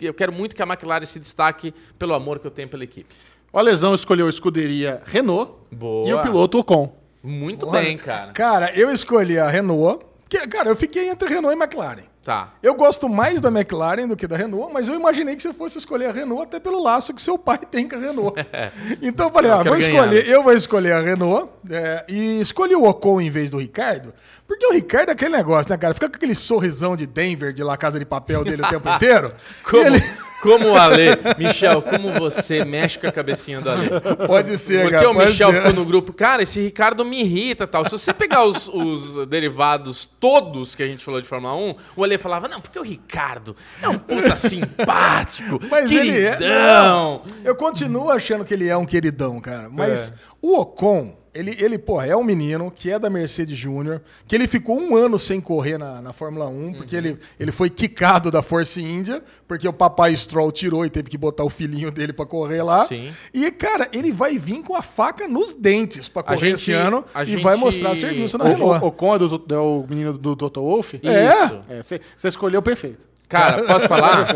eu quero muito que a McLaren se destaque pelo amor que eu tenho pela equipe. O Lesão escolheu a escuderia Renault Boa. e o piloto Ocon. Muito Olha, bem, cara. Cara, eu escolhi a Renault. Que, cara, eu fiquei entre Renault e McLaren. Tá. Eu gosto mais da McLaren do que da Renault, mas eu imaginei que você fosse escolher a Renault até pelo laço que seu pai tem com a Renault. então eu falei, Eu ah, quero vou escolher, né? eu vou escolher a Renault é, e escolhi o Ocon em vez do Ricardo, porque o Ricardo é aquele negócio, né, cara? Fica com aquele sorrisão de Denver de La Casa de Papel dele o tempo inteiro. Como, ele- como o Ale. Michel, como você mexe com a cabecinha do Ale? Pode ser, Porque cara. o Michel ser. ficou no grupo, cara, esse Ricardo me irrita tal. Se você pegar os, os derivados todos que a gente falou de Fórmula 1, o Ale falava, não, porque o Ricardo é um puta simpático, Mas ele é. queridão. Não, eu continuo achando que ele é um queridão, cara. Mas É. o Ocon, ele, ele, porra, é um menino que é da Mercedes Júnior, que ele ficou um ano sem correr na, na Fórmula 1, porque Uhum. ele, ele foi quicado da Force India, porque o papai Stroll tirou e teve que botar o filhinho dele pra correr lá. Sim. E, cara, ele vai vir com a faca nos dentes pra A correr gente- esse ano e gente- vai mostrar serviço na O, Renault. o Ocon é, do, é o menino do Dr. Wolf? É? Isso. É, você você escolheu perfeito. Cara, posso falar?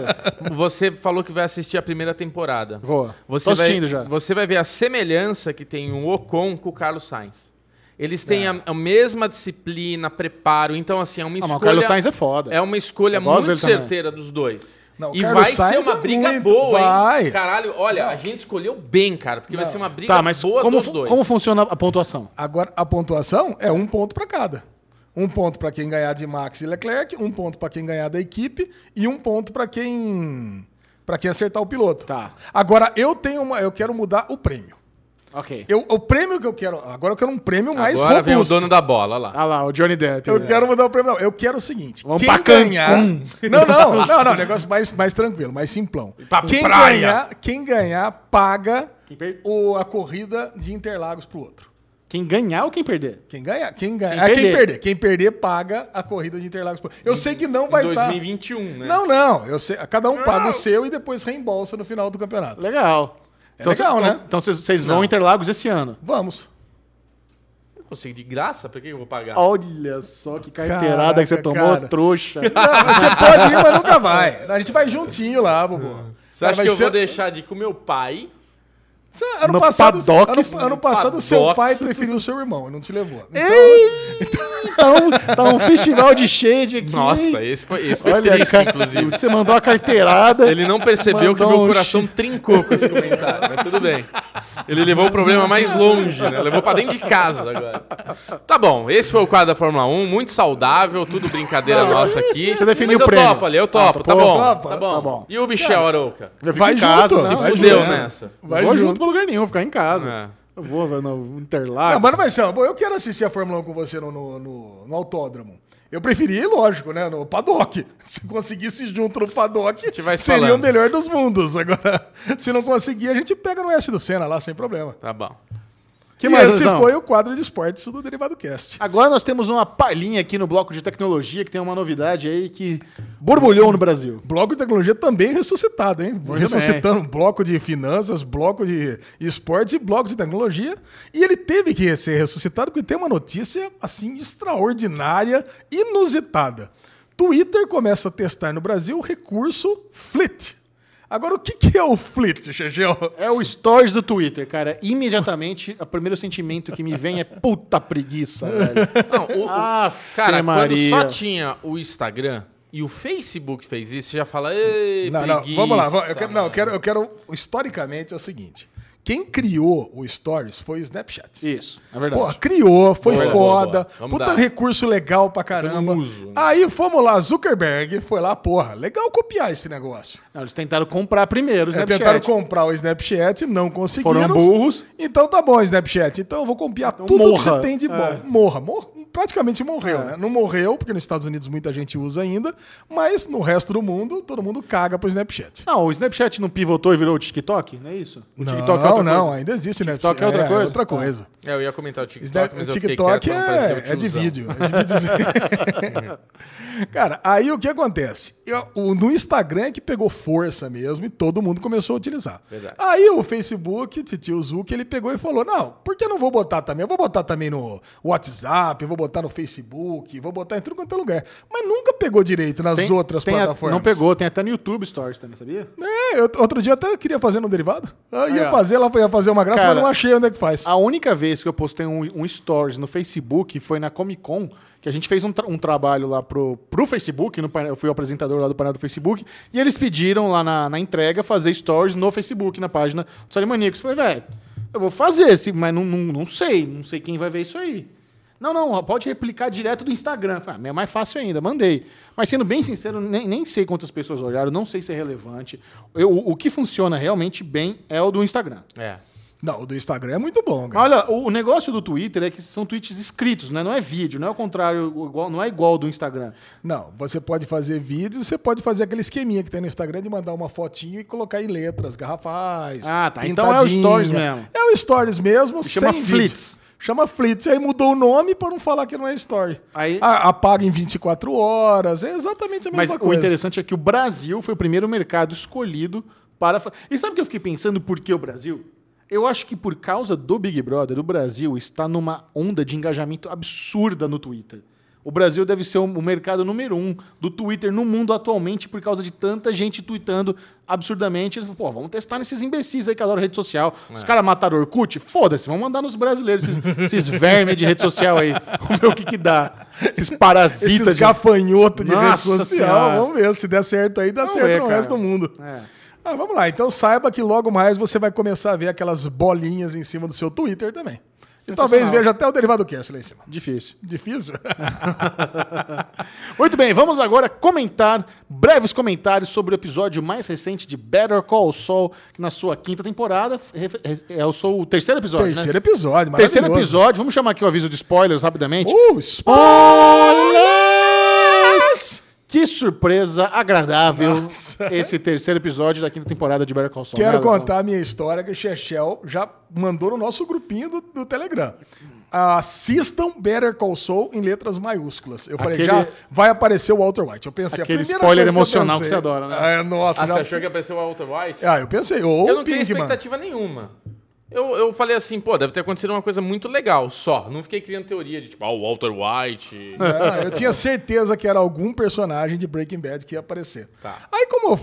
Você falou que vai assistir a primeira temporada. Vou. Você Tô vai, assistindo já. Você vai ver a semelhança que tem o Ocon com o Carlos Sainz. Eles É. têm a, a mesma disciplina, preparo. Então, assim, é uma Ah, escolha. mas o Carlos Sainz é foda. É uma escolha muito dele também. certeira dos dois. Não, e vai ser Sainz uma é briga muito- boa, vai. hein? Caralho, olha, a gente escolheu bem, cara, porque vai ser uma briga Tá, mas boa como, dos dois. como funciona a pontuação? Agora, a pontuação é um ponto para cada. Um ponto para quem ganhar de Max e Leclerc, um ponto para quem ganhar da equipe e um ponto para quem para quem acertar o piloto. Tá. Agora eu tenho uma, eu quero mudar o prêmio. Ok. Eu, o prêmio que eu quero, agora eu quero um prêmio mais Agora vem o robusto. dono da bola, olha lá. Ah lá, o Johnny Depp. Eu né? quero mudar o prêmio. Não, eu quero o seguinte. Vamos quem ganhar. Não, não, não, não. Negócio mais, mais tranquilo, mais simplão. Pra Quem praia. ganhar, quem ganhar paga Quem per- o, a corrida de Interlagos pro outro. Quem ganhar ou quem perder? Quem ganhar, quem ganhar. Quem ah, quem perder. Quem perder paga a corrida de Interlagos. Eu sei que não vai Em estar. 2021, né? Não, não. Eu sei, cada um paga o seu e depois reembolsa no final do campeonato. Legal. É legal, cê- né? Então vocês- vão Não. Interlagos esse ano. Vamos. Eu consigo de graça? Por que eu vou pagar? Olha só que carteirada Caraca, que você tomou, cara. trouxa. Não, você pode ir, mas nunca vai. A gente vai juntinho lá, Bobo. Você acha vai que eu ser- vou deixar de ir com meu pai? Ano No passado, Paddocks? ano, ano passado seu pai preferiu o seu irmão, e não te levou. Então, tá um festival de shade aqui. Nossa, esse foi, esse foi Olha, triste, cara, inclusive. você mandou a carteirada. Ele não percebeu que meu um coração trincou com esse comentário, mas tudo bem. Ele levou o problema mais longe, né? Levou pra dentro de casa agora. Tá bom, esse foi o quadro da Fórmula 1, muito saudável, tudo brincadeira nossa aqui. Você definiu mas o eu prêmio. topo ali, eu Ah, topo, tá topou? bom, Topa? tá bom. Tá bom. E o Michel Arouca? Eu Vai em casa, junto, não, se vai fudeu junto. nessa. Vai vou junto. junto pra lugar nenhum, vou ficar em casa. É. Eu vou vai no Não, Interlagos. mas não vai ser. Bom, eu quero assistir a Fórmula 1 com você no, no, no- no autódromo. Eu preferia ir, lógico, né? No paddock. Se conseguisse junto no paddock, seria falando. o melhor dos mundos. Agora, se não conseguir, a gente pega no S do Senna lá, sem problema. Tá bom. Que e mais, esse foi o quadro de esportes do Derivado Cast. Agora nós temos uma palhinha aqui no bloco de tecnologia que tem uma novidade aí que borbulhou no Brasil. Bloco de tecnologia também ressuscitado, hein? Muito Ressuscitando bloco de finanças, bloco de esportes e bloco de tecnologia. E ele teve que ser ressuscitado porque tem uma notícia assim extraordinária, inusitada. Twitter começa a testar no Brasil o recurso Flit. Agora, o que, que é o Flit, Chegel? É o stories do Twitter, cara. Imediatamente, o primeiro sentimento que me vem é puta preguiça, velho. Não, o, o- Aff, cara, Maria. quando só tinha o Instagram e o Facebook fez isso, você já fala, ei, Não, não, preguiça, vamos lá. vamos- Eu quero, não, eu mano." quero, eu quero. Historicamente é o seguinte: quem criou o Stories foi o Snapchat. Isso, é verdade. Pô, criou, foi Boa, boa, foda. boa. Vamos Puta dar. recurso legal pra caramba. Uso, né? Aí fomos lá, Zuckerberg foi lá, porra, legal copiar esse negócio. Não, eles tentaram comprar primeiro o É, Snapchat. tentaram comprar o Snapchat, não conseguiram. Foram burros. Então tá bom, Snapchat. Então eu vou copiar tudo que morra. você tem de bom. É. Morra, morra. Praticamente morreu, É. né? Não morreu, porque nos Estados Unidos muita gente usa ainda, mas no resto do mundo, todo mundo caga pro Snapchat. Não, o Snapchat não pivotou e virou o TikTok, não é isso? O não, TikTok é outra não, coisa. ainda existe, né? TikTok é outra coisa? outra coisa. É, eu ia comentar o TikTok, mas eu fiquei TikTok parecer o é, é de vídeo. É de vídeo. Cara, aí o que acontece? Eu- o- no Instagram é que pegou força mesmo e todo mundo começou a utilizar. Verdade. Aí o Facebook, Titio Zuc, ele pegou e falou: Não, por que eu não vou botar também? Eu vou botar também no WhatsApp, vou botar no Facebook, vou botar em tudo quanto é lugar. Mas nunca pegou direito nas Tem- outras tem a- plataformas. não pegou, tem até no YouTube Stories também, sabia? É, eu- outro dia até queria fazer no derivado. Eu ia Aí, ó. fazer, ela ia fazer uma graça, Cara, mas não achei onde é que faz. A única vez que eu postei um, um stories no Facebook foi na Comic Con, que a gente fez um, tra- um trabalho lá pro, pro Facebook, no eu fui o apresentador lá do painel do Facebook, e eles pediram lá na, na entrega fazer stories no Facebook, na página do Animaníacos. Eu falei, velho, eu vou fazer, mas não, não, não sei, não sei quem vai ver isso aí. Não, não, pode replicar direto do Instagram. Falei, Ah, é mais fácil ainda, mandei. Mas sendo bem sincero, nem, nem sei quantas pessoas olharam, não sei se é relevante. Eu- o, o que funciona realmente bem é o do Instagram. É. Não, o do Instagram é muito bom, cara. Olha, o negócio do Twitter é que são tweets escritos, né? Não é vídeo, não é o contrário, igual- não é igual ao do Instagram. Não, você pode fazer vídeos, você pode fazer aquele esqueminha que tem no Instagram de mandar uma fotinho e colocar em letras, garrafais. Ah, tá. Então é o. Stories mesmo. É o Stories mesmo, Chama sem Flits. vídeo. Chama Flits. Aí mudou o nome para não falar que não é Story. Aí- A- apaga em 24 horas. É exatamente a Mas mesma o coisa. interessante é que o Brasil foi o primeiro mercado escolhido para. E sabe o que eu fiquei pensando por que o Brasil? Eu acho que por causa do Big Brother, o Brasil está numa onda de engajamento absurda no Twitter. O Brasil deve ser o mercado número um do Twitter no mundo atualmente por causa de tanta gente tweetando absurdamente. Eles falam, pô, vamos testar nesses imbecis aí que adoram rede social. É. Os caras mataram Orkut? Foda-se, vamos mandar nos brasileiros, esses, esses vermes de rede social aí. Vamos ver o que que dá. Esses parasitas Esses de... gafanhotos de Nossa rede social. Senhora. Vamos ver. Se der certo aí, dá Vamos certo ver, no cara. resto do mundo. É. Ah, vamos lá. Então saiba que logo mais você vai começar a ver aquelas bolinhas em cima do seu Twitter também. E talvez veja até o Derivado Cast lá em cima. Difícil. Difícil? Muito bem, vamos agora comentar breves comentários sobre o episódio mais recente de Better Call Saul, que na sua quinta temporada é o seu terceiro episódio, né? Terceiro episódio, Terceiro episódio, vamos chamar aqui o aviso de spoilers rapidamente. Uh, Spoilers! Que surpresa agradável Nossa. esse terceiro episódio da quinta temporada de Better Call Saul. Quero contar a minha história que o Chechel já mandou no nosso grupinho do, do Telegram. Assistam Better Call Saul em letras maiúsculas. Eu falei, Aquele- já vai aparecer o Walter White. Eu pensei, a Aquele primeira spoiler coisa eu emocional que pensei- você adora, né? É, nossa, Ah, já... você achou que apareceu o Walter White? Ah, eu pensei, ou eu o não tenho expectativa nenhuma. Eu, eu falei assim, pô, deve ter acontecido uma coisa muito legal, só. Não fiquei criando teoria de tipo, ah, o Walter White. Não, eu tinha certeza que era algum personagem de Breaking Bad que ia aparecer. Tá. Aí, como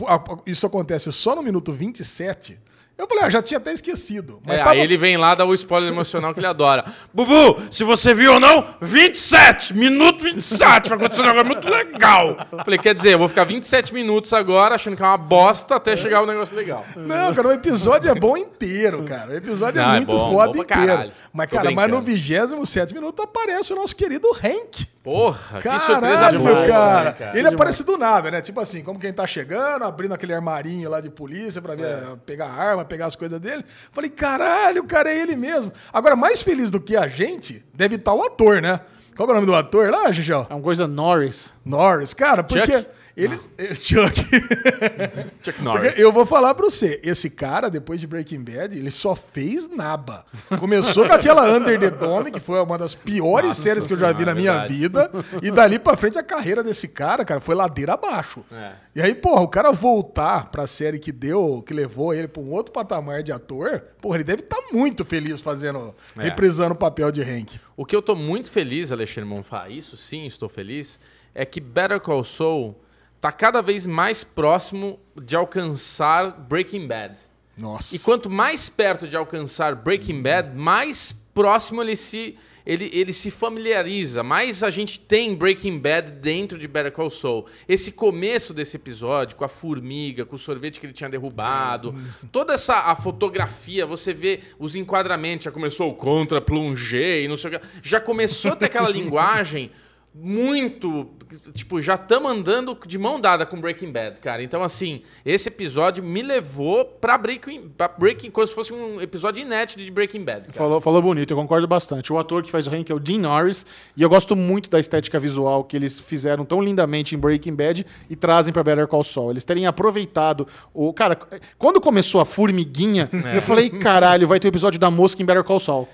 isso acontece só no minuto 27, eu falei, ah, já tinha até esquecido. Mas É, tava- Aí ele vem lá, dá o spoiler emocional que ele adora. Bubu, se você viu ou não, 27, minuto 27, vai acontecer um negócio muito legal. Falei, quer dizer, eu vou ficar 27 minutos agora achando que é uma bosta até chegar o negócio legal. Não, cara, o episódio é bom inteiro, cara. O episódio Não, é é muito bom, foda bom inteiro. caralho. Mas, Tô cara, mas no brincando. 27 minuto aparece o nosso querido Hank. Porra, que surpresa Caralho, boa, meu cara. né, cara? Ele aparece do nada, né? Tipo assim, como quem tá chegando, abrindo aquele armarinho lá de polícia pra ver, É. pegar arma, pegar as coisas dele. Falei, caralho, o cara é ele mesmo. Agora, mais feliz do que a gente, deve estar o ator, né? Qual é o nome do ator lá, Xixão? É uma coisa Norris. Norris. Cara, porque Chuck? Ele... Chuck. Chuck Norris. Porque eu vou falar pra você, esse cara, depois de Breaking Bad, ele só fez naba. Começou com aquela Under the Dome, que foi uma das piores Nossa séries que eu já vi na minha verdade. vida. E dali pra frente a carreira desse cara, cara, foi ladeira abaixo. É. E aí, porra, o cara voltar pra série que deu, que levou ele pra um outro patamar de ator, porra, ele deve estar muito feliz fazendo, É. reprisando o papel de Hank. O que eu tô muito feliz, Alexandre Monfá, isso sim estou feliz, é que Better Call Saul tá cada vez mais próximo de alcançar Breaking Bad. Nossa. E quanto mais perto de alcançar Breaking Bad, mais próximo ele se, ele, ele se familiariza. Mais a gente tem Breaking Bad dentro de Better Call Saul. Esse começo desse episódio, com a formiga, com o sorvete que ele tinha derrubado, toda essa a fotografia, você vê os enquadramentos, já começou o contra plongé e não sei o que. Já começou a ter aquela linguagem muito tipo, já estamos andando de mão dada com Breaking Bad, cara. Então, assim, esse episódio me levou pra Breaking, pra Breaking como se fosse um episódio inédito de Breaking Bad. Cara. Falou, falou bonito, eu concordo bastante. O ator que faz o Hank é o Dean Norris, e eu gosto muito da estética visual que eles fizeram tão lindamente em Breaking Bad e trazem pra Better Call Saul. Eles terem aproveitado o. Cara, quando começou a formiguinha, É. eu falei, caralho, vai ter o episódio da mosca em Better Call Saul.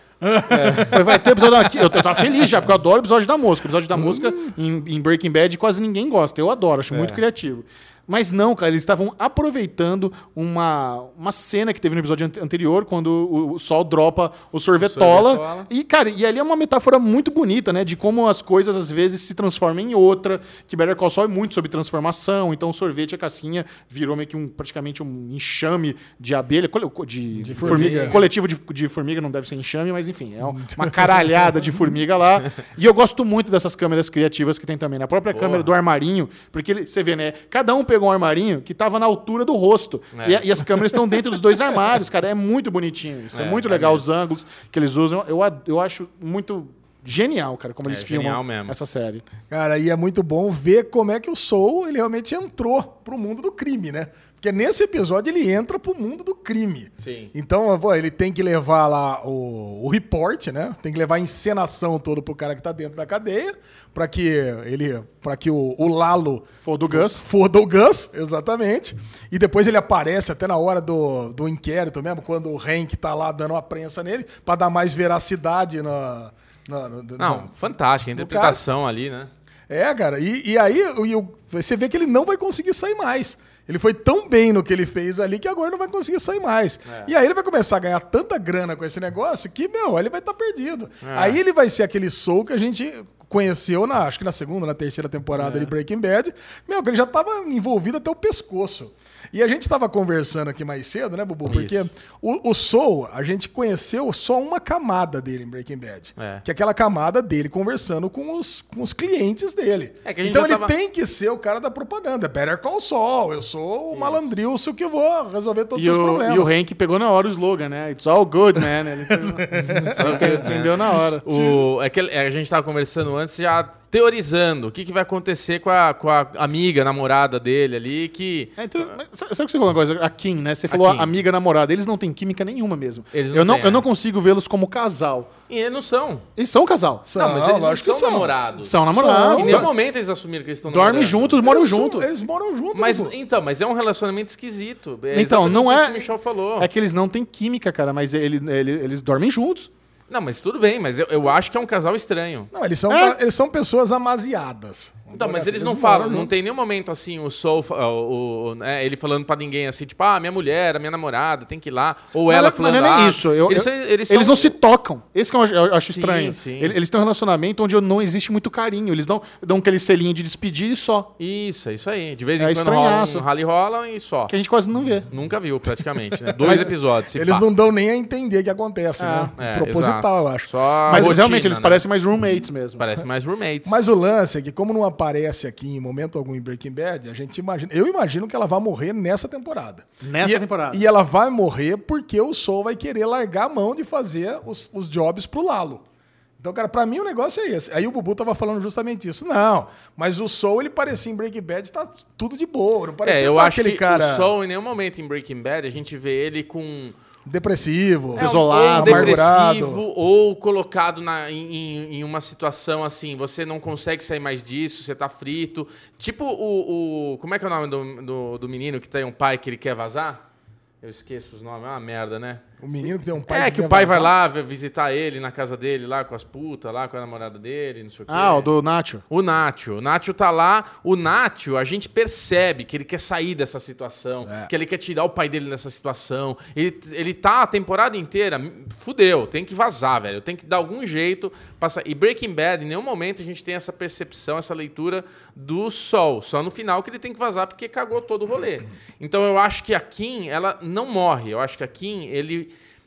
Foi, vai ter episódio da... Eu, tava feliz já, porque eu adoro o episódio da mosca. O episódio da mosca em, em Breaking Bad quase ninguém gosta. Eu adoro, acho muito criativo. Mas não, cara, eles estavam aproveitando uma, uma cena que teve no episódio ante- anterior, quando o, o Sol dropa o sorvetola. sorvetola. E, cara, e ali é uma metáfora muito bonita, né? De como as coisas às vezes se transformam em outra. Que Better Call Saul é muito sobre transformação. Então o sorvete, a casquinha, virou meio que um, praticamente um enxame de abelha, de, De formiga. formiga. Coletivo de, de formiga não deve ser enxame, mas enfim, é uma caralhada de formiga lá. E eu gosto muito dessas câmeras criativas que tem também. Na própria câmera do armarinho, porque ele- você vê, né? Cada um pegou um armarinho que tava na altura do rosto. É. E, e as câmeras estão dentro dos dois armários, cara. É muito bonitinho. Isso é, É, muito é legal os ângulos que eles usam. Eu, eu acho muito genial, cara, como É eles filmam mesmo. essa série. Cara, e é muito bom ver como é que o Soul ele realmente entrou pro mundo do crime, né? Porque nesse episódio ele entra pro mundo do crime. Sim. Então, pô, ele tem que levar lá o, o report, né? Tem que levar a encenação toda pro cara que tá dentro da cadeia, para que ele, para que o, o Lalo Foi do Gus. foda o Gus, exatamente. E depois ele aparece até na hora do, do inquérito mesmo, quando o Hank tá lá dando uma prensa nele, para dar mais veracidade na. Na- Não, na- fantástica. A interpretação ali, né? é, cara, e, e aí e o- você vê que ele não vai conseguir sair mais. Ele foi tão bem no que ele fez ali que agora não vai conseguir sair mais. É. E aí ele vai começar a ganhar tanta grana com esse negócio que, meu, ele vai estar perdido. É. Aí ele vai ser aquele Soul que a gente conheceu, na, acho que na segunda, na terceira temporada É. de Breaking Bad. Meu, que ele já estava envolvido até o pescoço. E a gente estava conversando aqui mais cedo, né, Bubu? Porque Isso. o, o Soul, a gente conheceu só uma camada dele em Breaking Bad. É. Que é aquela camada dele conversando com os, com os clientes dele. É que a gente então ele tava- tem que ser o cara da propaganda. Better Call Saul. Eu sou o malandrilso que vou resolver todos E os o, problemas. e o Hank pegou na hora o slogan, né? It's all good, man. Ele entendeu na hora. O, é que a gente estava conversando antes, já teorizando o que, que vai acontecer com a, com a amiga, namorada dele ali, que. É, então, sabe sabe o que você falou uma coisa? A Kim, né? Você falou Kim. a amiga namorada. Eles não têm química nenhuma mesmo. Eles não eu, não, têm, eu não é. consigo vê-los como casal. E eles não são. Eles são um casal. São, não, mas eles não lógico que são são. namorados. São namorados. Em nenhum momento eles assumiram que eles estão Dormem juntos, moram Eles são- juntos. Eles moram juntos. Mas, então, mas é um relacionamento esquisito. É Então, exatamente não isso é. que o Michel falou. É que eles não têm química, cara, mas ele, ele- eles dormem juntos. Não, mas tudo bem, mas eu, eu acho que é um casal estranho. Não, eles são, É. eles são pessoas amaziadas. Então, mas Assim, eles não falam, não juntos. tem nenhum momento assim, o Soul, fa- o, o- né, ele falando pra ninguém assim, tipo, ah, minha mulher, a minha namorada, tem que ir lá. Ou Mas ela não- falando, mas não é nem ah, isso. Eu- eles, eu- são- eles, Eles, são- não se tocam. Esse que eu acho, eu acho Sim, estranho. sim. Ele- Eles têm um relacionamento onde não existe muito carinho. Eles dão, dão aquele selinho de despedir e só. Isso, é isso aí. De vez É em quando rola um rally rola e só. Que a gente quase não vê. Nunca viu, praticamente, né? Dois episódios. se Eles pá. não dão nem a entender o que acontece, né? É, Proposital, exato. eu acho. Só Mas rotina, realmente eles né? parecem mais roommates mesmo. Parece mais roommates. Mas o lance é que, como não aparece aqui em momento algum em Breaking Bad, a gente imagina. Eu imagino que ela vai morrer nessa temporada. Nessa E- temporada. E ela vai morrer porque o Sol vai querer largar a mão de fazer os, os jobs pro Lalo. Então, cara, pra mim o negócio é esse. Aí o Bubu tava falando justamente isso. Não, mas o Soul, ele parecia em Breaking Bad, tá tudo de boa. Não parecia É, eu acho aquele que cara o Sol, em nenhum momento em Breaking Bad, a gente vê ele com... depressivo. É, Isolado, ou amargurado. depressivo, ou colocado na, em, em- em uma situação assim, você não consegue sair mais disso, você tá frito. Tipo o. o- como é que é o nome do, do, do menino que tem um pai que ele quer vazar? Eu esqueço os nomes, é uma merda, né? O menino que tem um pai é, que quer o pai vazar. vai lá vi- visitar ele na casa dele, lá com as putas, lá com a namorada dele, não sei o quê. Ah, o do Nacho. O Nacho. O Nacho tá lá. O Nacho, a gente percebe que ele quer sair dessa situação, É. que ele quer tirar o pai dele dessa situação. Ele, ele tá a temporada inteira, fudeu, tem que vazar, velho. Tem que dar algum jeito. Passar. E Breaking Bad, em nenhum momento a gente tem essa percepção, essa leitura do Sol. Só no final que ele tem que vazar porque cagou todo o rolê. Então eu acho que a Kim, ela não morre. Eu acho que a Kim, ele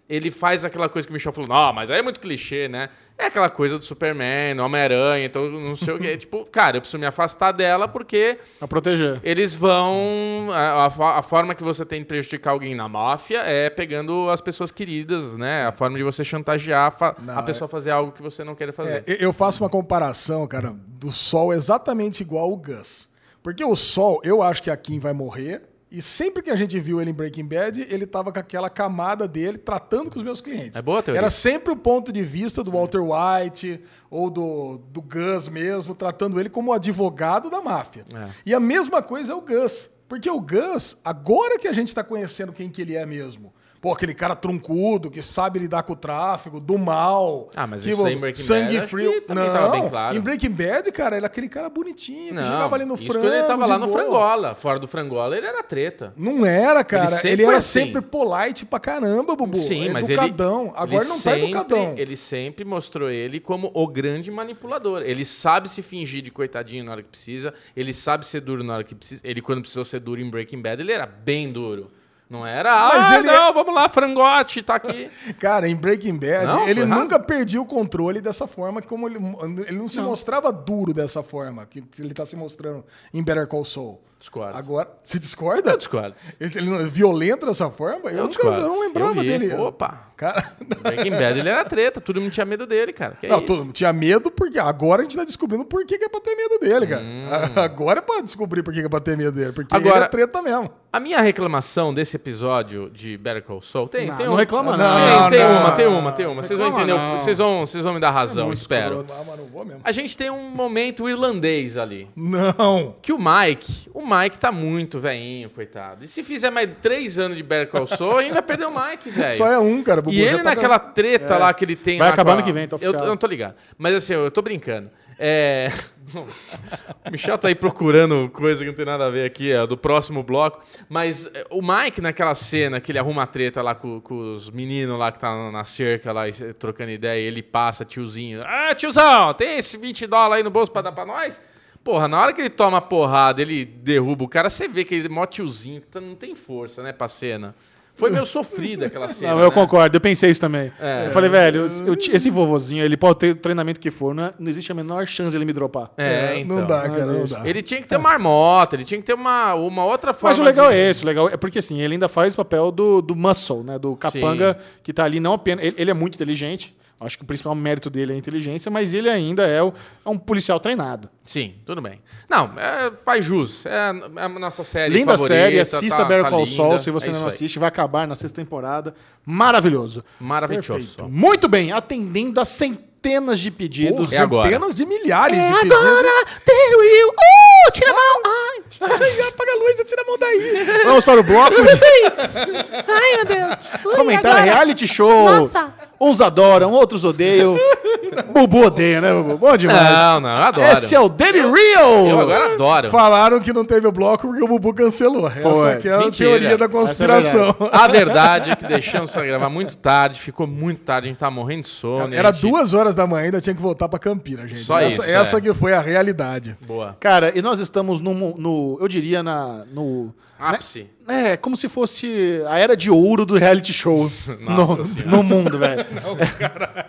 ele faz aquela coisa que o Michel falou, não, mas aí é muito clichê, né? É aquela coisa do Superman, do Homem-Aranha, então não sei o quê. tipo, cara, eu preciso me afastar dela porque Pra proteger. eles vão. A, a- a forma que você tem de prejudicar alguém na máfia é pegando as pessoas queridas, né? A forma de você chantagear a Não, a pessoa a fazer algo que você não quer fazer. É, eu faço uma comparação, cara, do Sol exatamente igual ao Gus. Porque o Sol, eu acho que a Kim vai morrer. E sempre que a gente viu ele em Breaking Bad, ele tava com aquela camada dele tratando com os meus clientes. É boa teoria. Era sempre o ponto de vista do Walter White ou do, do Gus mesmo, tratando ele como advogado da máfia. É. E a mesma coisa é o Gus. Porque o Gus, agora que a gente tá conhecendo quem que ele é mesmo, pô, aquele cara truncudo, que sabe lidar com o tráfico, do mal. Ah, mas que, isso em Breaking sangue Bad, frio. que também não, tava bem claro. em Breaking Bad, cara, ele é aquele cara bonitinho, que Não, jogava ali no isso frango. quando ele tava lá no boa. frangola. Fora do frangola, ele era treta. Não era, cara. Ele, foi era assim. sempre polite pra caramba, Bubu. Sim, mas educadão. ele, Agora ele não tá sempre, educadão. Ele sempre mostrou ele como o grande manipulador. Ele sabe se fingir de coitadinho na hora que precisa. Ele sabe ser duro na hora que precisa. Ele, quando precisou ser duro em Breaking Bad, ele era bem duro. Não era, Mas ah, ele não, vamos lá, frangote, tá aqui. Cara, em Breaking Bad, Não, ele errado. nunca perdia o controle dessa forma, como ele, ele não se mostrava duro dessa forma, que ele tá se mostrando em Better Call Saul. Discordo. Agora, se discorda? Eu discordo. Ele não é violento dessa forma? Eu, Eu nunca, eu não lembrava Eu vi. dele. Opa. Cara, Breaking Bad, ele era treta. Todo mundo tinha medo dele, cara. Que é não, isso? todo mundo tinha medo porque agora a gente tá descobrindo por que, que é pra ter medo dele, cara. Hum. Agora é pra descobrir por que, que é pra ter medo dele, porque Agora- ele é treta mesmo. A minha reclamação desse episódio de Better Call Saul tem, Não, tem não um- reclama Não, não. Tem, tem não. uma, tem uma, tem uma. Vocês vão entender, vocês vão, vocês vão me dar razão, muito espero. Ah, mas não vou mesmo. A gente tem um momento irlandês ali. Não. Que o Mike, o Mike tá muito velhinho, coitado. E se fizer mais três anos de Better Call Saul, a gente vai perder o Mike, velho. Só é um, cara. Bubu, E ele tá- naquela treta lá que ele tem Vai lá acabar com a- que vem, tá eu, oficial. eu não tô ligado. Mas assim, eu tô brincando. É... o Michel tá aí procurando coisa que não tem nada a ver aqui, é do próximo bloco. Mas é, o Mike, naquela cena que ele arruma a treta lá com, com os meninos lá que tá na- cerca lá, trocando ideia, ele passa, tiozinho. Ah, tiozão, tem esse 20 dólares aí no bolso pra dar pra nós? Porra, na hora que ele toma a porrada, ele derruba o cara, você vê que ele é mó tiozinho, tá- não tem força, né, pra cena. Foi meio sofrida aquela cena. Não, eu né? concordo, eu pensei isso também. É. Eu falei, velho, eu- esse vovozinho, ele pode ter o treinamento que for, não, é- não existe a menor chance de ele me dropar. É, É, então. Não dá, Não cara, não existe. dá. Ele tinha que ter uma marmota, ele tinha que ter uma, uma outra forma. Mas o legal de- é esse, o legal é porque assim, ele ainda faz o papel do, do muscle, né? Do capanga que tá ali não apenas. Ele, ele é muito inteligente. Acho que o principal mérito dele é a inteligência, mas ele ainda é, o- é um policial treinado. Sim, tudo bem. Não, é, faz jus. É a, é a nossa série. Linda favorita, série, assista tá- Better tá Call linda. Saul, se você É não aí. assiste, vai acabar na sexta temporada. Maravilhoso. Maravilhoso. Perfeito. Muito bem, atendendo a centenas de pedidos. Porra, É agora. centenas de milhares É de pedidos. Daryl! Uh, tira a mão! Ai, Ai, apaga a luz e tira a mão daí. Vamos para o bloco de Ai, meu Deus. Ui, comentário agora. reality show. Nossa. Uns adoram, outros odeiam. Bubu odeia, né, Bubu? Bom demais. Não, não, eu adoro. Esse é o Daily Real! Eu agora adoro. Falaram que não teve o bloco porque o Bubu cancelou. Foi. Essa aqui é a Mentira. teoria da é conspiração. A verdade é que deixamos pra gravar muito tarde, ficou muito tarde, a gente tá morrendo de sono. Era gente- duas horas da manhã, ainda tinha que voltar pra Campina, gente. Só essa isso, essa é. que foi a realidade. Boa. Cara, e nós estamos no, no eu diria, na, no... Ápice. É, como se fosse a era de ouro do reality show no, no mundo, velho.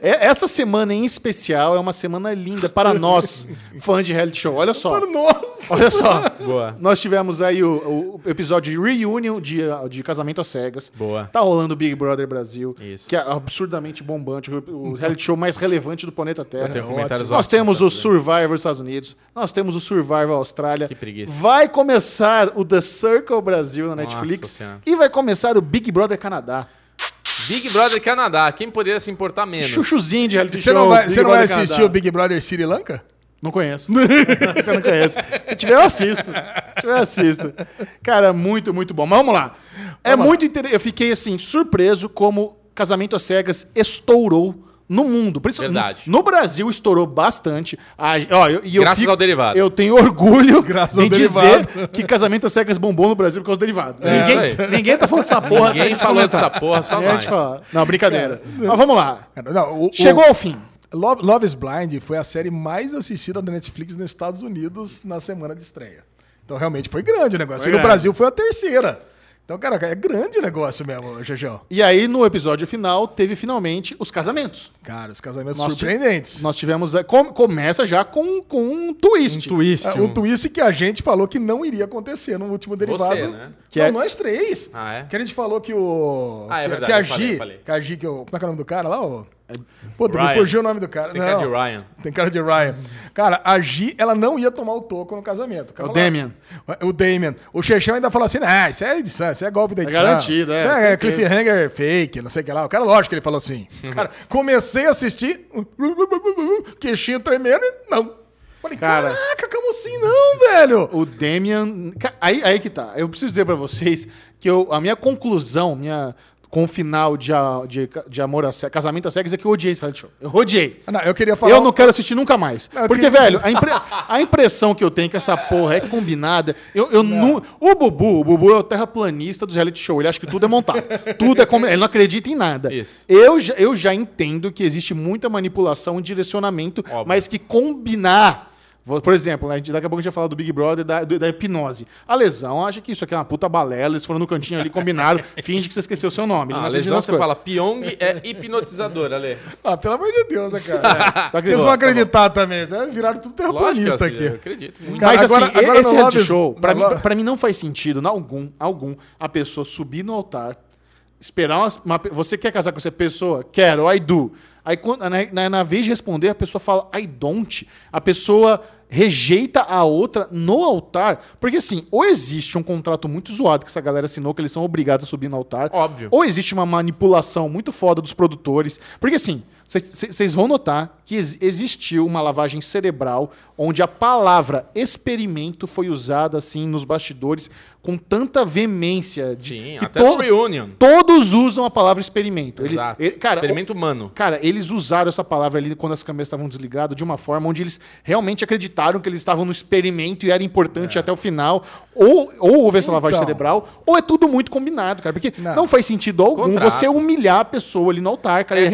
É, Essa semana em especial é uma semana linda para nós, fãs de reality show. Olha só. Nossa! Olha só. Boa. Nós tivemos aí o, o episódio de reunion de, de Casamento às Cegas. Boa. Tá rolando o Big Brother Brasil, Isso. que é absurdamente bombante, o o reality show mais relevante do planeta Terra. Tenho comentários Nós temos o. Survivor Estados Unidos, nós temos o Survivor Austrália. Que preguiça. Vai começar o The Circle Brasil na Nossa Netflix Senhora. e vai começar o Big Brother Canadá. Big Brother Canadá, quem poderia se importar menos? Chuchuzinho de reality Você show. não vai, Big você não vai assistir Canadá. o Big Brother Sri Lanka? Não conheço. Você não conhece. Se tiver, eu assisto. Se tiver, eu assisto. Cara, muito, muito bom. Mas vamos lá. É muito interessante. Eu fiquei, assim, surpreso como Casamento às Cegas estourou no mundo. Principalmente Verdade. No Brasil estourou bastante. A- ó, eu- e eu Graças fico- ao derivado. Eu tenho orgulho Graças ao em dizer derivado. que Casamento às Cegas bombou no Brasil por causa do derivado. É, ninguém, isso aí. ninguém tá falando dessa porra. Ninguém falou dessa porra, só nós. Não, brincadeira. Mas vamos lá. Não, o- o- Chegou ao fim. Love, Love is Blind foi a série mais assistida da Netflix nos Estados Unidos na semana de estreia. Então realmente foi grande o negócio. Foi e no grande. Brasil foi a terceira. Então, cara, é grande o negócio mesmo, Xexão. E aí, no episódio final, teve finalmente os casamentos. Cara, os casamentos Nós surpreendentes. Nós tivemos. é, com- começa já com, com um twist. Um twist. É, um twist que a gente falou que não iria acontecer no último derivado. né? Que não, é- nós três. Ah, é? Que a gente falou que o. Ah, é que, verdade, que a falei, Gi. eu falei. Que a Gi, que o, como é que é o nome do cara lá? O... Pô, Ryan. fugiu o nome do cara. Tem não, cara de Ryan. Tem cara de Ryan. Cara, a Gi, ela não ia tomar o toco no casamento. Calma O lá. Damian. O Damian. O Chechão ainda falou assim: ah, isso é edição, isso é golpe da edição. garantido, é, Isso é certeza. cliffhanger fake, não sei o que lá. O cara, lógico que ele falou assim. Cara, comecei a assistir, queixinho tremendo e não. Falei, Cara. caraca, como assim não, velho? O Damian. Aí, aí que tá. Eu preciso dizer pra vocês que eu, a minha conclusão, minha. Com o final de, a- de, de amor a Ce- casamento a cegas é que eu odiei esse reality show. Eu odiei. Não, eu queria falar. Eu não quero assistir nunca mais. Não, Porque, queria- velho, a, impre- a impressão que eu tenho é que essa porra é combinada. Eu, eu nu- O Bubu, o Bubu é o terraplanista dos reality show. Ele acha que tudo é montado. tudo é combinado. Ele não acredita em nada. Isso. Eu, já- eu já entendo que existe muita manipulação e direcionamento, Óbvio. mas que combinar. Por exemplo, né, daqui a pouco a gente vai falar do Big Brother da, da hipnose. A lesão acha que isso aqui é uma puta balela, eles foram no cantinho ali, combinaram, finge que você esqueceu o seu nome. Ah, não a lesão você coisas. fala, Pyong é hipnotizador, Ale. Ah, pelo amor de Deus, né, cara? Tá Vocês bom, vão tá acreditar também. Vocês viraram tudo terraplanista que eu aqui. acredito muito. Mas agora- assim, agora esse reality show, pra, mim, pra mim não faz sentido, algum, algum, a pessoa subir no altar, esperar uma, uma Você quer casar com essa pessoa? Quero, I do. Aí quando, na, na- na vez de responder, a pessoa fala, I don't. A pessoa rejeita a outra no altar. Porque assim, ou existe um contrato muito zoado que essa galera assinou, que eles são obrigados a subir no altar. Óbvio. Ou existe uma manipulação muito foda dos produtores. Porque assim, vocês vão notar que ex- existiu uma lavagem cerebral onde a palavra experimento foi usada assim nos bastidores com tanta veemência. De, Sim, que até no Reunion. Todos usam a palavra experimento. Ele- Exato. ele- cara, Experimento humano. Cara, eles usaram essa palavra ali quando as câmeras estavam desligadas de uma forma onde eles realmente acreditaram que eles estavam no experimento e era importante até o final. Ou, ou houve essa lavagem Então. cerebral, ou é tudo muito combinado, cara. Porque não, Não. faz sentido algum Contrato. você humilhar a pessoa ali no altar, cara, É e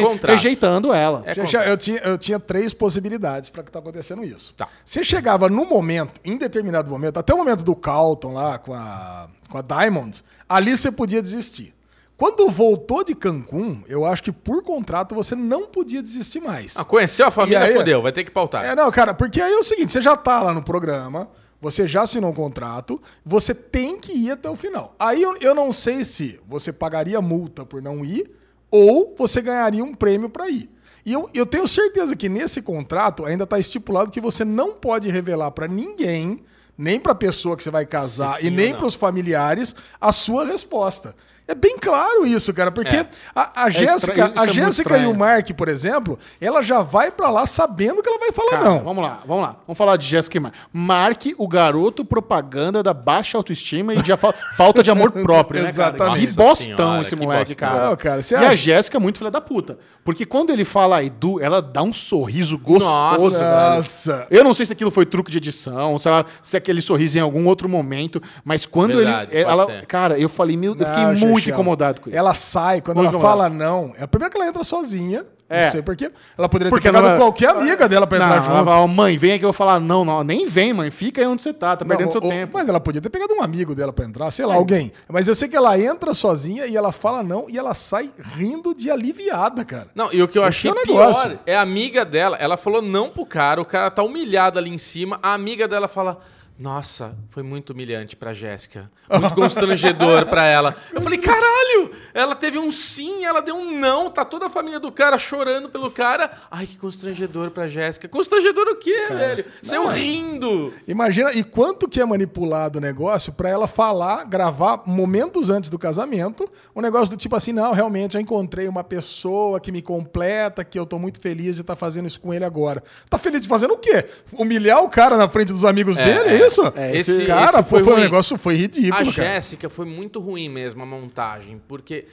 ela. É já- eu, tinha, eu tinha três possibilidades para que tá acontecendo isso. Tá. Você chegava no momento, em determinado momento, até o momento do Calton lá com a, com a Diamond, ali você podia desistir. Quando voltou de Cancún, eu acho que por contrato você não podia desistir mais. Ah, conheceu a família, E aí- fodeu, vai ter que pautar. É, não, cara, porque aí é o seguinte, você já tá lá no programa, você já assinou um contrato, você tem que ir até o final. Aí eu, eu não sei se você pagaria multa por não ir ou você ganharia um prêmio para ir. E eu, eu tenho certeza que nesse contrato ainda está estipulado que você não pode revelar para ninguém, nem para a pessoa que você vai casar Se sim e nem para os familiares, a sua resposta. É bem claro isso, cara, porque É. a, a estranho, Jéssica, é a muito Jéssica e o Mark, por exemplo, ela já vai para lá sabendo que ela vai falar Cara, não. Vamos lá, vamos lá. Vamos falar de Jéssica e Mark. Mark, o garoto propaganda da baixa autoestima e de a fa- falta de amor próprio, né, cara? Exatamente. Que Nossa bostão senhora, esse que moleque, bostão. cara. Não, cara, e a acha- Jéssica é muito filha da puta. Porque quando ele fala Edu, ela dá um sorriso gostoso, Nossa. velho. Eu não sei se aquilo foi truque de edição, se, ela, se aquele sorriso em algum outro momento, mas quando Verdade, ele. pode Ela, ser. cara, eu falei, meu, eu fiquei Não, muito Chechel, incomodado com isso. Ela sai, quando Muito ela fala não, é a primeira que ela entra sozinha. É. Não sei porquê. Ela poderia Porque ter pegado ela- qualquer amiga dela pra Não, entrar ela junto. fala, mãe, vem aqui, eu vou falar, não, não, nem vem, mãe, fica aí onde você tá, tá Não, perdendo seu o- tempo. Mas ela podia ter pegado um amigo dela pra entrar, sei lá, alguém. Mas eu sei que ela entra sozinha e ela fala não e ela sai rindo de aliviada, cara. Não, e o que eu Esse achei é pior negócio. é a amiga dela. Ela falou não pro cara, o cara tá humilhado ali em cima. A amiga dela fala: Nossa, foi muito humilhante pra Jéssica. Muito constrangedor pra ela. Eu falei: Caralho! Ela teve um sim, ela deu um não. Tá toda a família do cara chorando pelo cara. Ai, que constrangedor pra Jéssica. Constrangedor o quê, velho? Saiu rindo. Imagina, e quanto que é manipulado o negócio pra ela falar, gravar momentos antes do casamento, um negócio do tipo assim, não, realmente eu encontrei uma pessoa que me completa, que eu tô muito feliz de estar fazendo isso com ele agora. Tá feliz de fazendo o quê? Humilhar o cara na frente dos amigos É, dele, é. é isso? É, esse- cara, esse foi foi, um negócio, foi ridículo, A cara. Jéssica foi muito ruim mesmo a montagem, porque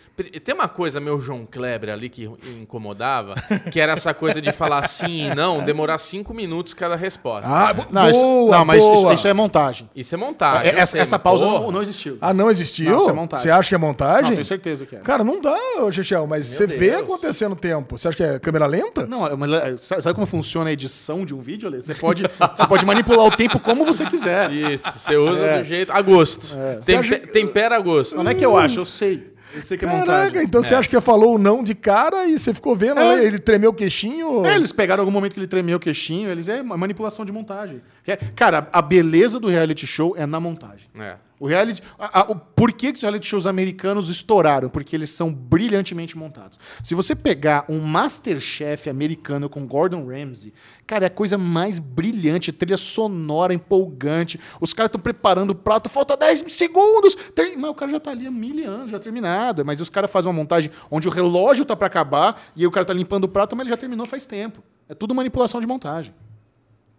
tem uma coisa meu João Kleber ali que incomodava, que era essa coisa de falar sim e não, demorar cinco minutos cada resposta. Ah, bo- Não, isso- boa, não, mas isso, boa. isso é montagem. Isso é montagem. essa sei, essa mas, pausa não, não existiu. Ah, não existiu? Não, isso é montagem. Você acha que é montagem? Não, tenho certeza que é. Cara, não dá, Chechel, mas você vê Deus. acontecendo o tempo. Você acha que é câmera lenta? Não, mas, sabe sabe como funciona a edição de um vídeo, Ale? Você pode, você pode manipular o tempo como você quiser. Isso, é. Isso, você usa É. do jeito. A gosto. Você Tempe- acha- Tempera a gosto. Não é que eu acho, eu sei. Eu sei que é Caraca, montagem. então você acha que falou o não de cara e você ficou vendo É. ele tremeu o queixinho? É, eles pegaram algum momento que ele tremeu o queixinho, eles é manipulação de montagem. É, Cara, a beleza do reality show é na montagem. É. O reality. a- a- o, por que, que os reality shows americanos estouraram? Porque eles são brilhantemente montados. Se você pegar um Masterchef americano com Gordon Ramsay, cara, é a coisa mais brilhante, trilha sonora empolgante. Os caras estão preparando o prato, falta 10 segundos. Tem- mas o cara já tá ali há mil anos, já terminado. Mas os caras fazem uma montagem onde o relógio tá para acabar e o cara tá limpando o prato, mas ele já terminou faz tempo. É tudo manipulação de montagem.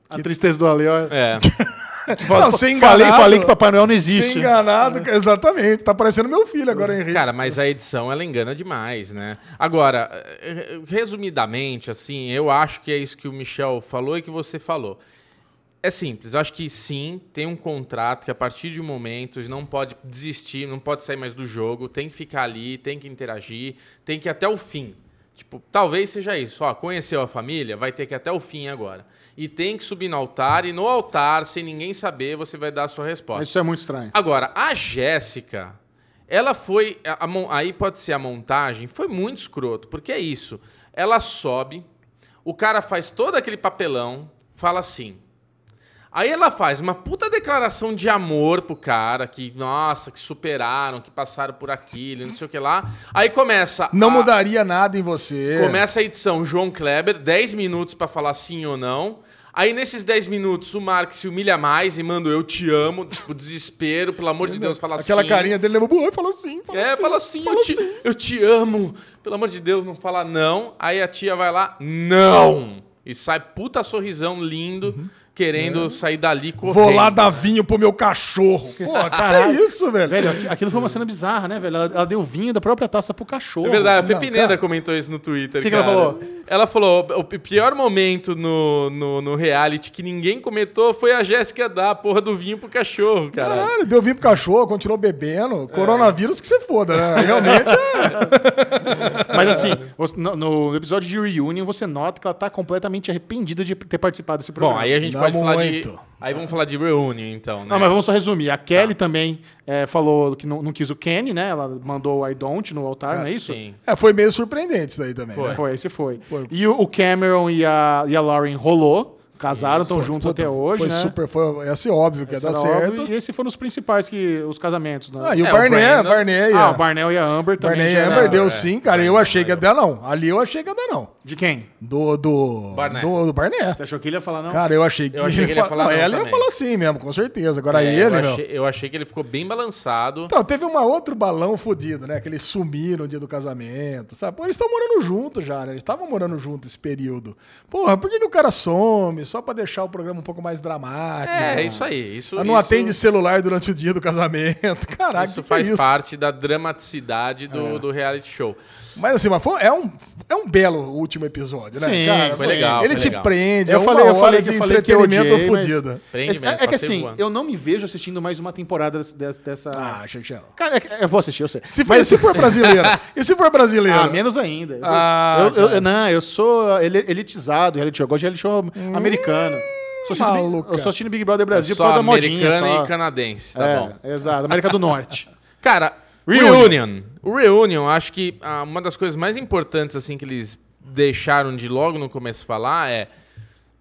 A tristeza do Ale, ó. É. Fala- Não, ser falei, enganado- falei que Papai Noel não existe. enganado, exatamente. Tá parecendo meu filho agora, Henrique. Cara, mas a edição ela engana demais, né? Agora, eh, resumidamente, assim, eu acho que é isso que o Michel falou e que você falou. É simples, eu acho que sim, tem um contrato que a partir de um momento não pode desistir, não pode sair mais do jogo, tem que ficar ali, tem que interagir, tem que ir até o fim. Tipo, talvez seja isso, ó, conheceu a família, vai ter que ir até o fim agora. E tem que subir no altar, e no altar, sem ninguém saber, você vai dar a sua resposta. Isso é muito estranho. Agora, a Jéssica, ela foi. a- a aí pode ser a montagem, foi muito escroto, porque é isso. Ela sobe, o cara faz todo aquele papelão, fala assim. Aí ela faz uma puta declaração de amor pro cara, que, nossa, que superaram, que passaram por aquilo, não sei o que lá. Aí começa. Não a- mudaria nada em você. Começa a edição João Kleber, 10 minutos pra falar sim ou não. Aí nesses 10 minutos o Mark se humilha mais e manda eu te amo, tipo, desespero, pelo amor de Deus, fala Aquela sim. carinha dele levou boa e falou sim. Falou É, sim, fala assim, falou eu, te, sim. eu te amo. Pelo amor de Deus, não fala não. Aí a tia vai lá, não. E sai puta sorrisão lindo, querendo sair dali correndo. Vou lá dar vinho pro meu cachorro. Pô, que é isso, velho? Velho, aqu- aquilo foi uma cena bizarra, né, velho? Ela, ela deu vinho da própria taça pro cachorro. É verdade, a Fê Pineda comentou isso no Twitter. Que que ela falou? Ela falou: o pior momento no, no, no reality que ninguém comentou foi a Jéssica dar a porra do vinho pro cachorro, cara. Caralho, deu vinho pro cachorro, continuou bebendo. Coronavírus que você foda, né? Realmente é. Mas assim, no, no episódio de Reunion, você nota que ela tá completamente arrependida de ter participado desse programa. Bom, aí a gente Dá pode falar de. Aí vamos falar de Reunion, então, né? Não, mas vamos só resumir. A Kelly também é, falou que não, não quis o Kenny, né? Ela mandou o I don't no altar, não é isso? Sim. É, foi meio surpreendente isso daí também. Foi. né? Foi, esse foi. Foi. E o, o Cameron e a, e a Lauren rolou. Casaram, estão juntos até hoje, foi né? super, foi esse óbvio que ia dar certo. óbvio, E esses foram os principais que, os casamentos, né? Ah, e o É, o Barney, Brandon- Barney, Ah, o Barnell e a Amber também. Barney já era- Amber deu é. sim, cara. Eu achei que ia dar não. Ali eu achei que ia dar não. De quem? Do, do, Barney. do, do Barney. Você achou que ele ia falar não? Cara, eu achei que, Eu achei que ele ia fa- falar não, não ela ia falar sim mesmo, com certeza. Agora É, ele, eu, meu. achei, eu achei que ele ficou bem balançado. Então, teve uma outro balão fudido, né? Que eles sumiram no dia do casamento, sabe? Pô, eles estão morando juntos já, né? Eles estavam morando juntos esse período. Porra, por que, que o cara some só pra deixar o programa um pouco mais dramático? É, é isso aí. Isso, Ela não isso- atende celular durante o dia do casamento. Caraca, Isso que que faz é isso? parte da dramaticidade do, É. do reality show. Mas assim, mas foi, é, um, é um belo último episódio, né? Sim, cara, foi assim, legal, Ele foi te legal. prende, Eu é falei- uma eu hora falei de eu falei que eu entretenimento odiei, mas- fudido. Prende É, mesmo, é que assim, voando. eu não me vejo assistindo mais uma temporada dessa. dessa- Ah, tinha- Cara, é que- eu vou assistir, eu sei. Se for, se for brasileira, e se for brasileira? Ah, menos ainda. Eu- Ah, eu, eu- não, eu sou elitizado, reality show. Eu gosto de reality show americano. Sou assistindo Big- maluca. eu sou assistindo Big Brother Brasil por só causa da modinha. americano Só. e canadense, tá é, bom. exato. América do Norte. Cara, Reunion. Reunion. O Reunion, acho que ah, uma das coisas mais importantes assim que eles deixaram de logo no começo falar é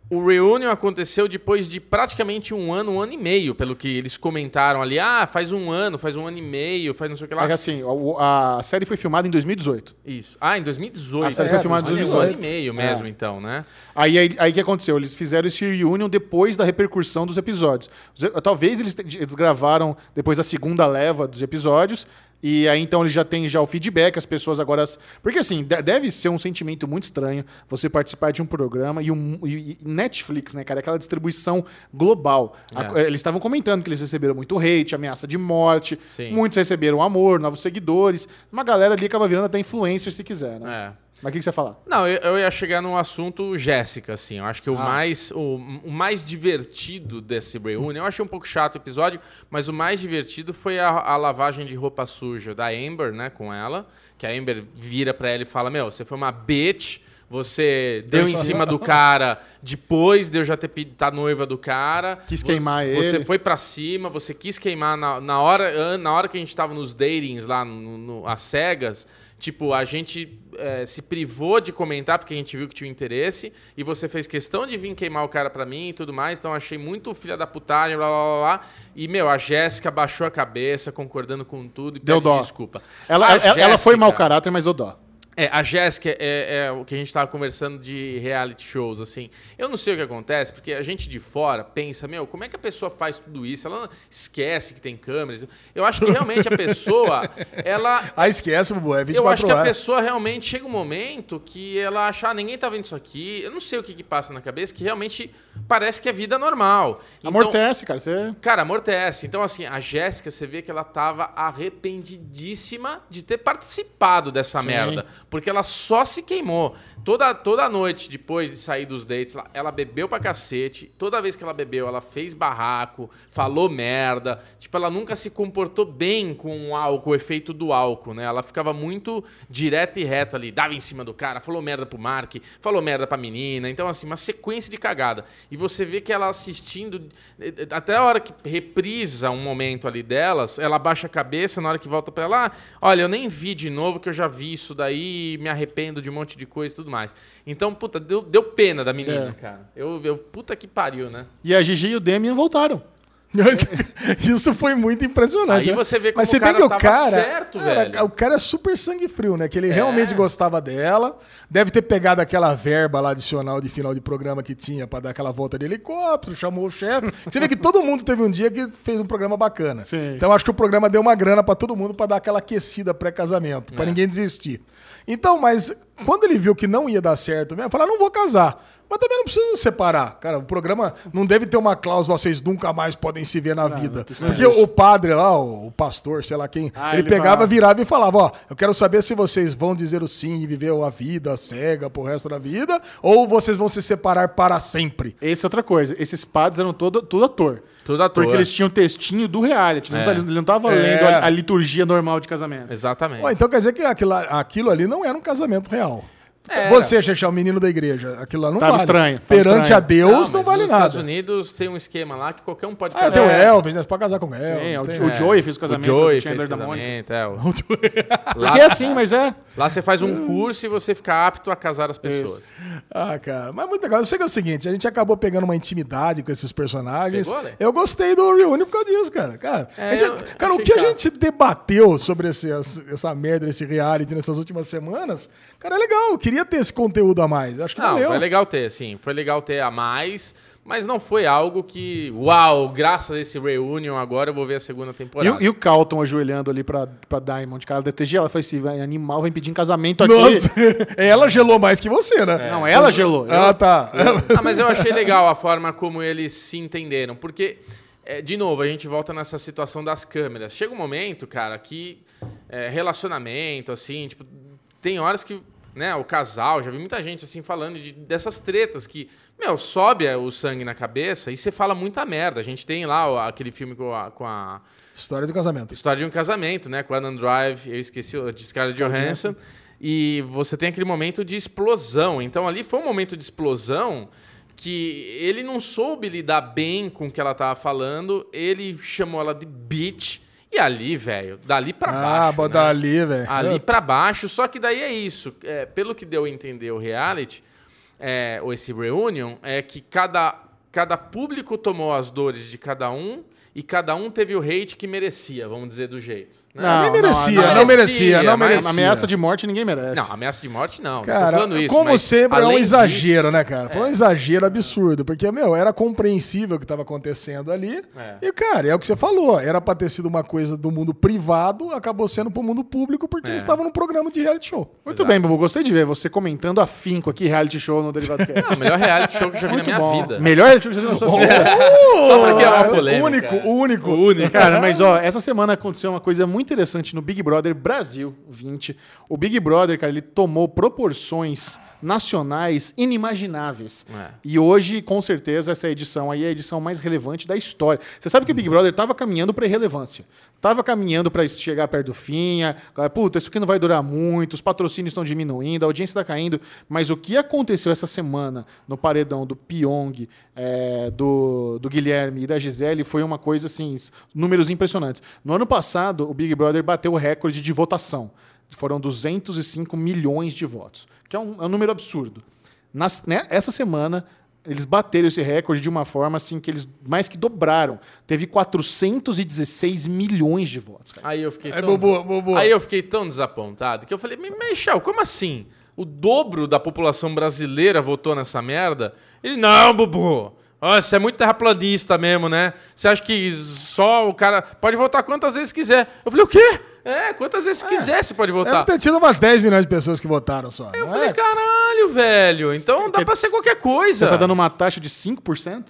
o Reunion aconteceu depois de praticamente um ano, um ano e meio, pelo que eles comentaram ali. Ah, faz um ano, faz um ano e meio, faz não sei o que lá. É que assim, o- a, série foi filmada em 2018. Isso. Ah, em 2018. A série foi filmada em Olha, Um 2018. ano e meio mesmo, então, né? Aí, aí, aí que aconteceu? Eles fizeram esse reunion depois da repercussão dos episódios. Os- Talvez eles, eles gravaram depois da segunda leva dos episódios. E aí então eles já têm já o feedback, as pessoas agora. Porque assim, de- deve ser um sentimento muito estranho você participar de um programa e, um, e- Netflix, né, cara? Aquela distribuição global. A- É. eles estavam comentando que eles receberam muito hate, ameaça de morte. Sim. Muitos receberam amor, novos seguidores. Uma galera ali acaba virando até influencer se quiser, né? É. Mas o que, que você ia falar? Não, eu, eu ia chegar num assunto Jéssica, assim. Eu acho que o, Ah. mais, o, o mais divertido desse reunion, eu achei um pouco chato o episódio, mas o mais divertido foi a, a lavagem de roupa suja da Amber, né, com ela. Que a Amber vira pra ela e fala: Meu, você foi uma bitch, Você deu em cima do cara depois de eu já ter pedido tá noiva do cara. Quis Você- queimar Você ele. foi pra cima, você quis queimar na, na hora, na hora que a gente tava nos datings lá, no, no- às cegas. Tipo, a gente eh, se privou de comentar porque a gente viu que tinha interesse. E você fez questão de vir queimar o cara pra mim e tudo mais. Então achei muito filha da putagem, blá blá blá blá. E, meu, a Jéssica baixou a cabeça, concordando com tudo e Deu dó. desculpa. Ela, A ela, ela foi Jéssica- mau caráter, mas deu dó. É, a Jéssica é, é o que a gente tava conversando de reality shows, assim. Eu não sei o que acontece, porque a gente de fora pensa, meu, como é que a pessoa faz tudo isso? Ela esquece que tem câmeras. Eu acho que realmente a pessoa, ela. Ah, esquece, Bubu, é 24 Eu acho que a pessoa realmente chega um momento que ela acha, ah, ninguém tá vendo isso aqui. Eu não sei o que, que passa na cabeça, que realmente parece que é vida normal. Então, Amortece, cara. Você... Cara, amortece. Então, assim, a Jéssica, você vê que ela tava arrependidíssima de ter participado dessa Sim. merda. Porque ela só se queimou. Toda, toda noite, depois de sair dos dates, ela, ela bebeu pra cacete. Toda vez que ela bebeu, ela fez barraco, falou merda. Tipo, ela nunca se comportou bem com o álcool, o efeito do álcool, né? Ela ficava muito direta e reta ali. Dava em cima do cara, falou merda pro Mark, falou merda pra menina. Então, assim, uma sequência de cagada. E você vê que ela assistindo, até a hora que reprisa um momento ali delas, ela baixa a cabeça na hora que volta pra lá. Olha, eu nem vi de novo, que eu já vi isso daí, me arrependo de um monte de coisa e tudo mais. Então, puta, deu, deu pena da menina, É. cara. Eu, eu, puta que pariu, né? E a Gigi e o Demian voltaram. Isso foi muito impressionante. Aí né? você vê como Mas você o vê cara que o tava cara, certo, cara, velho. O cara é super sangue frio, né? Que ele realmente gostava dela. Deve ter pegado aquela verba lá adicional de final de programa que tinha pra dar aquela volta de helicóptero, chamou o chefe. Você vê que todo mundo teve um dia que fez um programa bacana. Sim. Então acho que o programa deu uma grana pra todo mundo pra dar aquela aquecida pré-casamento, pra É. ninguém desistir. Então, mas quando ele viu que não ia dar certo mesmo, falou: não vou casar. Mas também não precisa separar. Cara, o programa não deve ter uma cláusula, vocês nunca mais podem se ver na vida. isso não Porque o padre lá, o pastor, sei lá quem, Ah, ele, ele pegava, falava. virava e falava: Ó, eu quero saber se vocês vão dizer o sim e viver a vida cega pro resto da vida, ou vocês vão se separar para sempre. Essa é outra coisa. Esses padres eram todo, tudo ator. Tudo à toa. Porque eles tinham textinho do reality. Eles É. não Ele não tava É. lendo a, a liturgia normal de casamento. Exatamente. Ó, então quer dizer que aquilo, aquilo ali não era um casamento real. Era. Você, Xexé, o menino da igreja, aquilo lá não Tava vale. estranho, tava Perante estranho. a Deus não, mas vale nos nada. Estados Unidos tem um esquema lá que qualquer um pode Ah, tem o casar. Elvis, né? Você pode casar com o Elvis. Sim, o, tem- o Joey fez o casamento o Joey fez Mônica. casamento, é. o- Porque Lá, é assim, mas é. lá você faz um curso e você fica apto a casar as pessoas. Ah, cara, mas muito legal. Eu sei que é o seguinte, a gente acabou pegando uma intimidade com esses personagens. Pegou, Lê? eu gostei do Reunion por causa disso, cara. Cara, É, gente- eu cara o que a gente debateu sobre esse, essa merda, esse reality nessas últimas semanas, cara, é legal. Eu queria ter esse conteúdo a mais. Eu acho que Não, valeu. foi legal ter, sim. Foi legal ter a mais, mas não foi algo que, uau, graças a esse reunion agora eu vou ver a segunda E, temporada. o- e o Calton ajoelhando ali pra, pra Diamond, cara, gelado. Ela foi assim, vai, animal, vem pedir em casamento aqui. Nossa, ela gelou mais que você, né? Não, ela gelou. Ah, tá. Ah, mas eu achei legal a forma como eles se entenderam, porque, é, de novo, a gente volta nessa situação das câmeras. Chega um momento, cara, que é, relacionamento, assim, tipo, tem horas que, né, o casal, já vi muita gente, assim, falando de, dessas tretas que, meu, sobe é, o sangue na cabeça e você fala muita merda. A gente tem lá aquele filme com a, com a História do casamento. História de um casamento, né? Com Adam Drive, eu esqueci, o- de Scarlett Johansson. E você tem aquele momento de explosão. Então ali foi um momento de explosão que ele não soube lidar bem com o que ela tava falando. Ele chamou ela de bitch. E ali, velho, dali pra Ah, baixo. botar né? ali, velho. Ali pra baixo, só que daí é isso. É, pelo que deu a entender o reality, é, ou esse reunion, é que cada, cada público tomou as dores de cada um e cada um teve o hate que merecia, vamos dizer do jeito. Não, nem merecia, não, não, não merecia, não merecia. Ameaça de morte ninguém merece. Não, ameaça de morte não. não Cara, falando isso, como mas sempre, é um exagero, disso- né, cara? Foi um exagero absurdo, porque, meu, era compreensível o que estava acontecendo ali. É. E, cara, é o que você falou, era pra ter sido uma coisa do mundo privado, acabou sendo pro mundo público, porque É. eles estavam num programa de reality show. Muito bem, Bubu. Gostei de ver você comentando afinco aqui, reality show no Derivado Cast. Ah, o melhor reality show que eu já vi na Muito minha bom. vida. Melhor reality show que você viu na sua vida. Só porque é uma polêmica. Único, único. único. Cara, mas ó, essa semana aconteceu uma coisa muito interessante no Big Brother Brasil 20. O Big Brother, cara, ele tomou proporções nacionais inimagináveis. É. E hoje, com certeza, essa edição aí é a edição mais relevante da história. Você sabe que o Big Brother estava caminhando para irrelevância. Tava caminhando para chegar perto do fim. a- Puta, isso aqui não vai durar muito, os patrocínios estão diminuindo, a audiência está caindo. Mas o que aconteceu essa semana no paredão do Pyong, é, do, do Guilherme e da Gisele foi uma coisa assim, números impressionantes. No ano passado, o Big Brother bateu o recorde de votação. Foram 205 milhões de votos, que é um, é um número absurdo. Nas, né, essa semana, eles bateram esse recorde de uma forma assim que eles mais que dobraram. Teve 416 milhões de votos. cara. Aí eu fiquei É, tão Bubu, des- Bubu. Aí eu fiquei tão desapontado que eu falei, "Mas, Michel, como assim? O dobro da população brasileira votou nessa merda? Ele, não, Bubu. Ó, Você é muito terraplanista mesmo, né? Você acha que só o cara pode votar quantas vezes quiser? Eu falei, o quê? É, quantas vezes quiser você pode Deve votar. ter tido umas 10 milhões de pessoas que votaram só. Eu não falei, é? caralho, velho. Então dá pra ser qualquer coisa. Você tá dando uma taxa de 5%?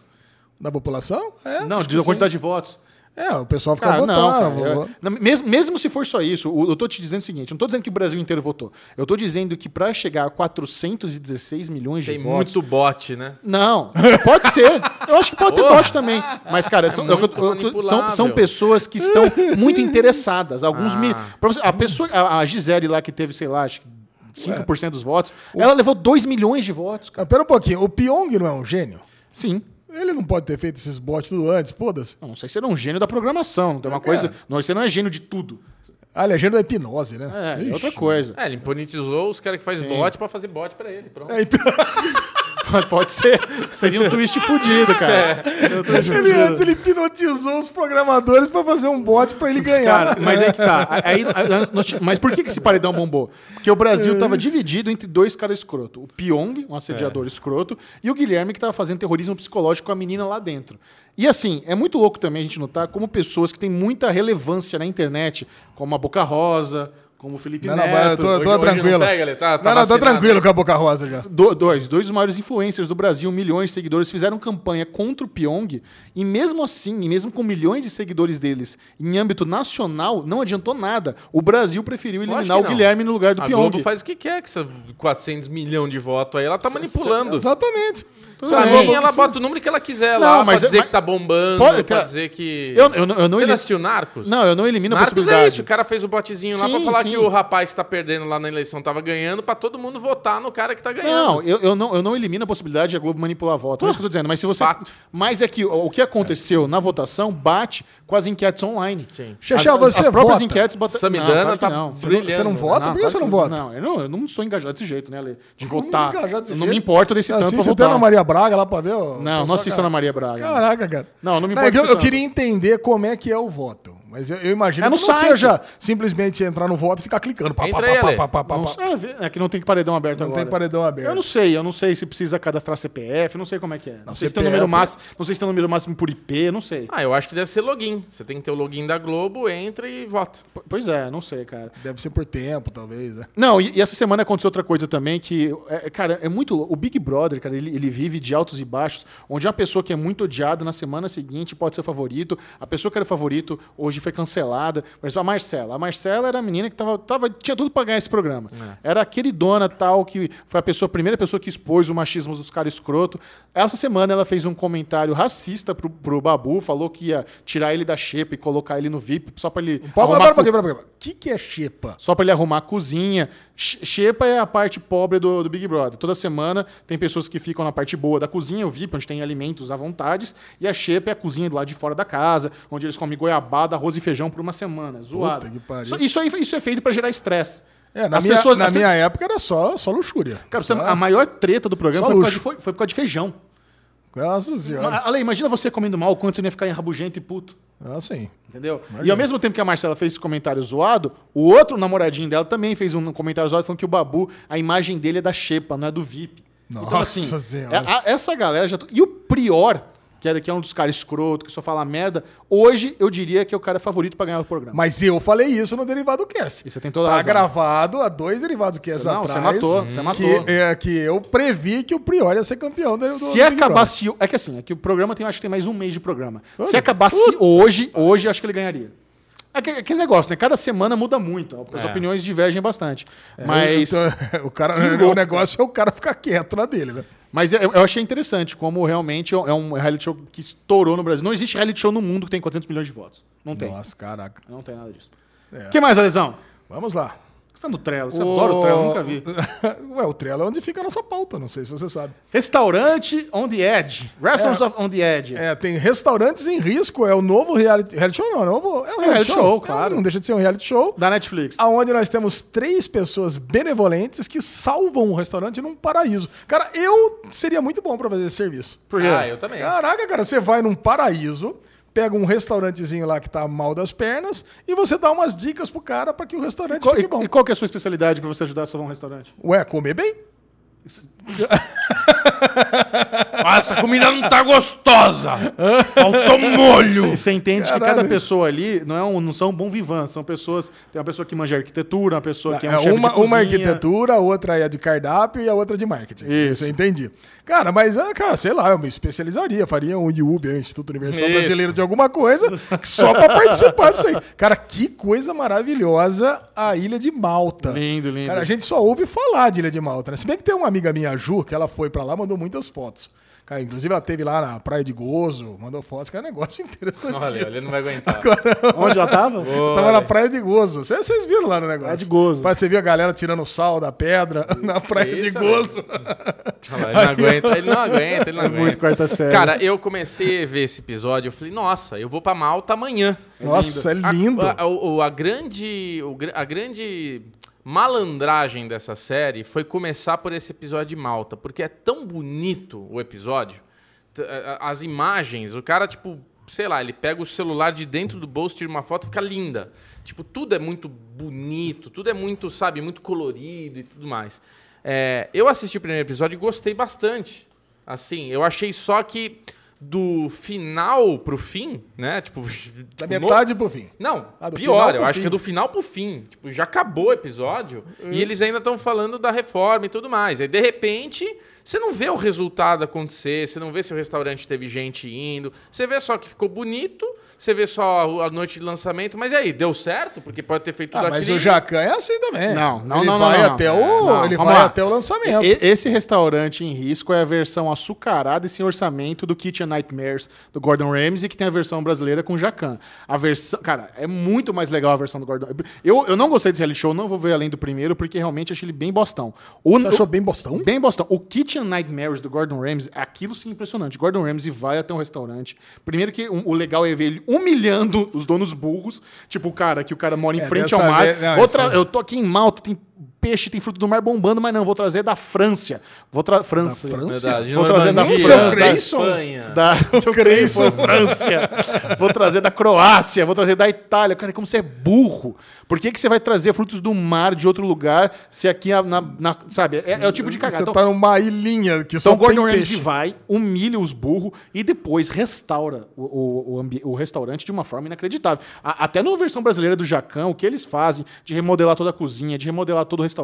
Da população? É, Não, de quantidade de votos. É, o pessoal fica Cara, votando. não, cara, eu- não, mesmo, mesmo se for só isso, o- eu tô te dizendo o seguinte, eu não tô dizendo que o Brasil inteiro votou. Eu tô dizendo que para chegar a 416 milhões de Tem votos... muito bot, né? Não, pode ser. Eu acho que pode ter bot também. Mas, cara, são, muito eu- eu- eu- são, são pessoas que estão muito interessadas. Alguns Ah. mil. você- a pessoa, a, a Gisele lá que teve, sei lá, acho que 5% dos votos, ela levou 2 milhões de votos. cara. Ah, Pera um pouquinho, o Pyong não é um gênio? Sim. Ele não pode ter feito esses bots tudo antes, foda-se. Eu não sei se ele é um gênio da programação. Tem uma É, coisa. cara. Não, você não é gênio de tudo. Ah, ele é gênio da hipnose, né? É, é Ixi. outra coisa. É, ele impunitizou os caras que fazem bot pra fazer bot pra ele. Pronto. É, hip- Pode ser. Seria um twist fudido, cara. Um twist ele fudido. antes ele hipnotizou os programadores pra fazer um bot pra ele ganhar. Cara, mas é que tá. Aí, mas por que que esse paredão bombou? Porque o Brasil É. tava dividido entre dois caras escroto. O Pyong, um assediador É. escroto, e o Guilherme, que tava fazendo terrorismo psicológico com a menina lá dentro. E assim, é muito louco também a gente notar como pessoas que têm muita relevância na internet, como a Boca Rosa, como o Felipe Não, não, Neto... vai, eu tô, tô Hoje- hoje tranquilo. não pega, tá- tá não, não, tô tranquilo com a Boca Rosa já. Do- dois, dois dos maiores influencers do Brasil, milhões de seguidores, fizeram campanha contra o Pyong e mesmo assim, e mesmo com milhões de seguidores deles em âmbito nacional, não adiantou nada. O Brasil preferiu eliminar o não. Guilherme no lugar do A Pyong. Globo faz o que quer com esses 400 milhões de votos aí. Ela tá manipulando. Exatamente. Pra bem. mim, Globo ela bota o número que ela quiser Não, lá, mas- pra dizer mas- que tá bombando, Pode- dizer que... Eu, eu, não- eu não Você não assistiu Narcos? Não, eu não elimino a Narcos possibilidade. é isso, o cara fez o botezinho lá pra Sim, falar sim. que o rapaz que tá perdendo lá na eleição tava ganhando, pra todo mundo votar no cara que tá ganhando. Não, eu, eu não, eu não elimino a possibilidade de a Globo manipular voto. Não é isso que eu tô dizendo. Mas se você. Fato. Mas é que o, o que aconteceu na votação bate com as enquetes online. Sim. Você as próprias vota? enquetes botam. Samidana que tá não. Você não, você não vota? Por que você não vota? Não, eu não, não sou engajado desse jeito, né, Ale? De votar. Eu não me importo desse Você tanto pra votar. Maria Braga lá pra ver? ó, Não, não assisto cara. Ana Maria Braga. Caraca, cara. Não, não me importa eu, eu tanto. queria entender como é que é o voto. Mas eu, eu imagino É que não site. seja simplesmente entrar no voto e ficar clicando. Pá, pá, Entra pá, aí, pá, Ale. pá, pá, pá, Não pá. sei, é, é que não tem paredão aberto Não agora. tem paredão aberto. Eu não sei, eu não sei se precisa cadastrar CPF, não sei como é que é. Não, sei se tem um CPF. número máximo, não sei se tem um número máximo por IP, não sei. Ah, eu acho que deve ser login. Você tem que ter o login da Globo, entra e vota. P- Pois é, não sei, cara. Deve ser por tempo, talvez. né? Não, e, e essa semana aconteceu outra coisa também que, é, cara, é muito louco. O Big Brother, cara, ele, ele vive de altos e baixos, onde uma pessoa que é muito odiada na semana seguinte pode ser favorito, a pessoa que era favorito hoje foi cancelada. Por exemplo, a Marcela. A Marcela era a menina que tava, tava, tinha tudo pra ganhar esse programa. Era a queridona tal, que foi a, pessoa, a primeira pessoa que expôs o machismo dos caras escroto. Essa semana ela fez um comentário racista pro, pro Babu, falou que ia tirar ele da xepa e colocar ele no VIP só pra ele. Pera, arrumar pera, cu- pera, pera, pera. O que, que é xepa? só para ele arrumar a cozinha. Xepa é a parte pobre do, do Big Brother. Toda semana tem pessoas que ficam na parte boa da cozinha, o VIP, onde tem alimentos à vontade, e a Xepa é a cozinha do lado de fora da casa, onde eles comem goiabada, arroz e feijão por uma semana. Zoado. Isso, aí, isso é feito para gerar estresse. É, na As minha, pessoas- na as pe- minha época era só, só luxúria. Cara, Só- a maior treta do programa foi por, causa de, foi, foi por causa de feijão. Nossa senhora. Ale, imagina você comendo mal, quanto você ia ficar enrabugento e puto. Ah, sim. Entendeu? Imagina. E ao mesmo tempo que a Marcela fez esse comentário zoado, o outro namoradinho dela também fez um comentário zoado falando que o Babu, a imagem dele é da Xepa, não é do VIP. Nossa Senhora. é- essa galera já. E o Prior, que, era, que é um dos caras escroto, que só fala merda, hoje eu diria que é o cara favorito pra ganhar o programa. Mas eu falei isso no Derivado Cast. E você tem toda a Tá razão. gravado há dois Derivados Cast Você- não, você atrás. matou, você matou. Que, é, que eu previ que o Prior ia ser campeão do, do Se Big acabasse. É que assim, é que o programa tem, acho que tem mais um mês de programa. Se Olha, acabasse hoje, hoje eu acho que ele ganharia. Aquele aquele negócio, né? Cada semana muda muito. As É. opiniões divergem bastante. Mas, Então, o, cara, o negócio é o cara ficar quieto na dele, né? Mas eu achei interessante como realmente é um reality show que estourou no Brasil. Não existe reality show no mundo que tem 400 milhões de votos. Não tem. Nossa, caraca. Não tem nada disso. É. O que mais, Alesão? Vamos lá. Você tá no Trello. Você adora o Trello, eu nunca vi. Ué, o Trello é onde fica a nossa pauta, não sei se você sabe. Restaurante on the Edge. Restaurants of on the Edge. É, tem restaurantes em risco, é o novo reality, reality show, não, é, novo, é um reality, reality show, show, É, claro. não deixa de ser um reality show, Da Netflix. aonde nós temos três pessoas benevolentes que salvam um restaurante num paraíso. Cara, eu seria muito bom pra fazer esse serviço. Por quê? Ah, eu também. Caraca, cara, você vai num paraíso, pega um restaurantezinho lá que tá mal das pernas e você dá umas dicas pro cara pra que o restaurante Qual- fique e, bom. e qual que é a sua especialidade pra você ajudar a salvar um restaurante? Ué, comer bem? Nossa, a comida não tá gostosa. Faltou molho. Você entende que Caralho. cada pessoa ali não, é um, não são bom vivants, são pessoas. Tem uma pessoa que manja arquitetura, uma pessoa que é um É, chefe uma, uma arquitetura, a outra é de cardápio e a outra de marketing. Isso. eu entendi. Cara, mas, ah, cara, sei lá, eu me especializaria, faria um IUB, um Instituto Universal Isso. Brasileiro de alguma coisa, só pra participar disso aí. Cara, que coisa maravilhosa a Ilha de Malta. Lindo, lindo. Cara, a gente só ouve falar de Ilha de Malta, né? Se bem que tem uma amiga minha, a Ju, que ela foi pra lá, mandou muitas fotos. Cara, inclusive ela teve lá na Praia de Gozo, mandou fotos, que é um negócio interessante. Olha, ele não vai aguentar. Onde ela tava? Tava na Praia de Gozo. Vocês vocês viram lá no negócio? Praia de Gozo. Mas Você viu a galera tirando sal da pedra na Praia de Gozo. Olha Ele não aguenta, ele não aguenta, ele não aguenta. Muito quarta série. Cara, eu comecei a ver esse episódio, eu falei, nossa, eu vou pra Malta amanhã. Nossa, é lindo. A, a- o- a grande, a grande malandragem dessa série foi começar por esse episódio de Malta, porque é tão bonito o episódio, as imagens, o cara, tipo, sei lá, ele pega o celular de dentro do bolso, tira uma foto, fica linda. Tipo, tudo é muito bonito, tudo é muito, sabe, muito colorido e tudo mais. É, eu assisti o primeiro episódio e gostei bastante. Assim, eu achei só que do final pro fim, né? Tipo, Da metade pro fim. não, Ah, pior, eu acho fim. que é do final pro fim. Tipo, já acabou o episódio Hum. e eles ainda estão falando da reforma e tudo mais. Aí, de repente, você não vê o resultado acontecer, você não vê se o restaurante teve gente indo, você vê só que ficou bonito, você vê só a noite de lançamento, mas e aí, deu certo? Porque pode ter feito tudo Ah, mas o Jacan é assim também. Não, não, ele não, vai não, não. até É, o, não, ele vamos vai lá. até o lançamento. E- Esse restaurante em risco é a versão açucarada e sem orçamento do Kitchen Nightmares do Gordon Ramsay, que tem a versão brasileira com Jacan. A versão, cara, é muito mais legal a versão do Gordon. Eu, eu não gostei desse reality show, não vou ver além do primeiro, porque realmente achei ele bem bostão. O, Você achou bem bostão? Bem bostão. O Kitchen Nightmares do Gordon Ramsay, aquilo sim é impressionante. Gordon Ramsay vai até um restaurante. Primeiro que um- o legal é ver ele humilhando os donos burros, tipo o cara que o cara mora em É, frente ao mar. vez- não, Outra, isso- eu tô aqui em Malta, tem peixe, tem fruto do mar bombando, mas não, vou trazer da França. Vou trazer França. Da França? Verdade, Vou trazer da Seu França, da? Espanha. da seu Creyson, França. Vou trazer da Croácia, vou trazer da Itália. Cara, como você é burro. Por que, que você vai trazer frutos do mar de outro lugar se aqui, na, na- na- sabe, é, é o tipo de cagada. Você Então, tá numa ilhinha que então só o Gordon tem Ramsay peixe. vai, humilha os burros e depois restaura o, o, o, o restaurante de uma forma inacreditável. A- até na versão brasileira do Jacan, o que eles fazem de remodelar toda a cozinha, de remodelar todo o restaurante,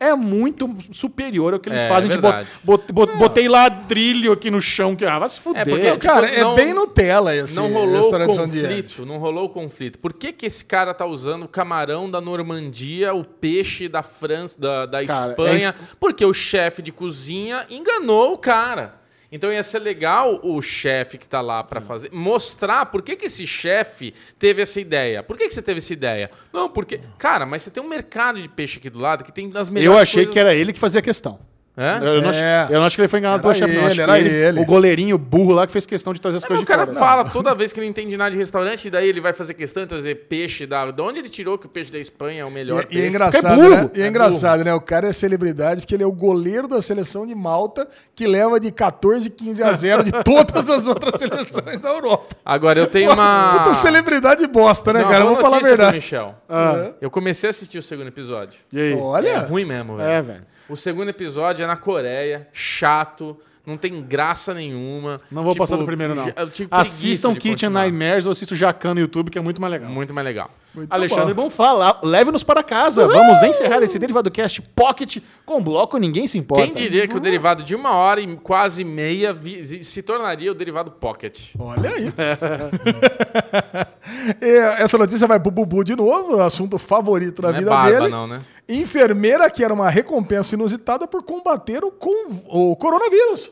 é muito superior ao que eles É, fazem é de bot, bot- bot- botei ladrilho aqui no chão, que ah, vai se fuder. porque, Não, cara, Tipo, é não- bem Nutella esse não rolou o restaurante é. conflito, não rolou o conflito. Por que, que esse cara tá usando o camarão da Normandia, o peixe da França, da, da Cara, Espanha? é Porque o chefe de cozinha enganou o cara. Então ia ser legal o chefe que tá lá pra fazer mostrar por que, que esse chefe teve essa ideia. Por que, que você teve essa ideia? Não, porque. Cara, mas você tem um mercado de peixe aqui do lado que tem das melhores Eu achei coisas- que era ele que fazia a questão. Hã? Eu, não acho, É. eu não acho que ele foi enganado Era pelo chefe, não. Eu acho ele, que era ele, ele. o goleirinho burro lá que fez questão de trazer as É, coisas de o cara fora. fala toda vez que não entende nada de restaurante, e daí ele vai fazer questão de trazer peixe da. De onde ele tirou que o peixe da Espanha é o melhor E, e peixe? é engraçado, é burro. né? E é, engraçado, né? O cara é celebridade porque ele é o goleiro da seleção de Malta que leva de 14, 15 a 0 de todas as outras seleções da Europa. Agora eu tenho uma. Puta celebridade bosta, né, Não, cara? Vamos falar a verdade. Michel. Ah. Eu comecei a assistir o segundo episódio. E aí? Olha, É ruim mesmo, velho. É, velho. O segundo episódio é na Coreia, chato, não tem graça nenhuma. Não vou Tipo, passar do primeiro, não. tive Assistam Kitchen. Nightmares ou assistam Jacan no YouTube, que é muito mais legal. Muito mais legal. Muito Alexandre bom. Bonfá, lá- leve-nos para casa. Vamos encerrar esse Derivado Cast Pocket com bloco Ninguém Se Importa. Quem diria que o derivado de uma hora e quase meia vi- se tornaria o derivado pocket? Olha aí. E Essa notícia vai pro Bubu de novo, assunto favorito da Não é vida barba, dele. não, né? Enfermeira que era uma recompensa inusitada por combater o, o coronavírus.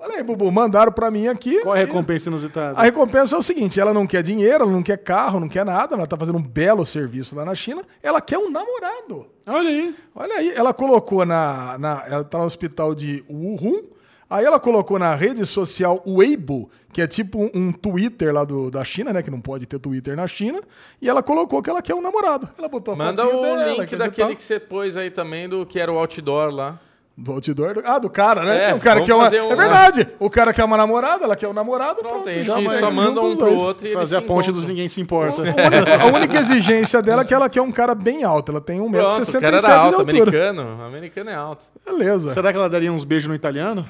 Olha aí, Bubu, mandaram pra mim aqui. Qual é a recompensa inusitada? A recompensa é o seguinte: ela não quer dinheiro, ela não quer carro, não quer nada, ela tá fazendo um belo serviço lá na China, ela quer um namorado. Olha aí. Olha aí, ela colocou na. na ela tá no hospital de Wuhan. Aí ela colocou na rede social Weibo, que é tipo um, um Twitter lá do, da China, né? Que não pode ter Twitter na China. E ela colocou que ela quer um namorado.Ela botou a Manda o dela, link daquele que você pôs aí também, do que era o outdoor lá. Do outdoor. do- Ah, do cara, né? É, o cara vamos quer uma. fazer um- É verdade. O cara quer uma namorada, ela quer um namorado. Pronto, Pronto, a gente só manda um pro dois. outro e Fazer a ponte encontram. dos Ninguém Se Importa. A única, a única exigência dela é que ela quer um cara bem alto. Ela tem Pronto, o cara 1,67m era de alto, altura. americano. Americano é alto. Beleza. Será que ela daria uns beijos no italiano?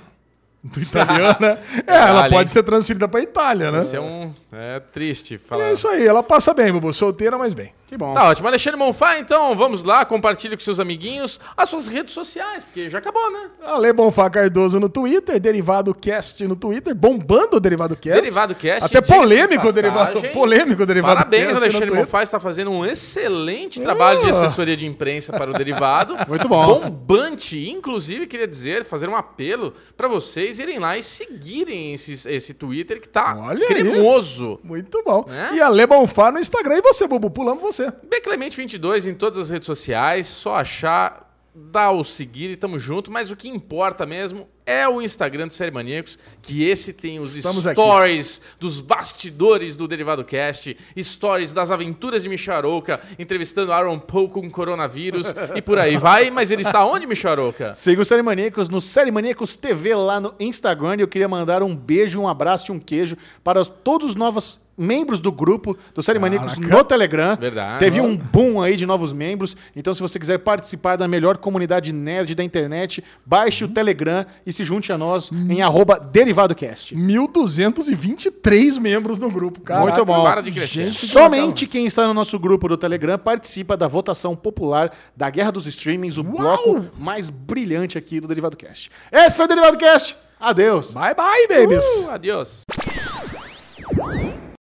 Do italiano, né? É, ela pode hein? ser transferida pra Itália, né? Isso é um... É triste falar. é isso aí, ela passa bem, Bubu. Solteira, mas bem. Que bom. Tá ótimo. Alexandre Monfá, então, vamos lá, compartilhe com seus amiguinhos as suas redes sociais, porque já acabou, né? Ale Bonfá Cardoso no Twitter, Derivado Cast no Twitter, bombando o Derivado Cast. Derivado Cast. Até polêmico o Derivado, polêmico o Derivado Parabéns, Cast Alexandre. Monfá está fazendo um excelente trabalho de Ah. assessoria de imprensa para o Derivado. Muito bom. Bombante. Inclusive, queria dizer, fazer um apelo para vocês irem lá e seguirem esse, esse Twitter que tá Olha aí. cremoso. Muito bom. Né? E Ale Bonfá no Instagram. E você, Bubu? Pulamos você. Beclemente22 em todas as redes sociais, só achar, dá o seguir e tamo junto, mas o que importa mesmo é o Instagram do Série Maníacos, que esse tem os Estamos aqui. stories dos bastidores do Derivado Cast, stories das aventuras de Micharouca, entrevistando Aaron Paul com coronavírus e por aí vai, mas ele está onde, Micharouca? Siga o Série Maníacos no Série Maníacos TV lá no Instagram. E eu queria mandar um beijo, um abraço e um queijo para todos os novos membros do grupo do Série Maníacos no Telegram. Verdade. Teve um boom aí de novos membros. Então, se você quiser participar da melhor comunidade nerd da internet, baixe o Telegram e se junte a nós em arroba DerivadoCast. 1.223 membros no grupo, cara. Muito bom. Para de crescer. Gente, Somente quem está no nosso grupo do Telegram participa da votação popular da Guerra dos Streamings, o bloco mais brilhante aqui do Derivado Cast. Esse foi o Derivado Cast. Adeus. Bye, bye, babies. Uh, adiós.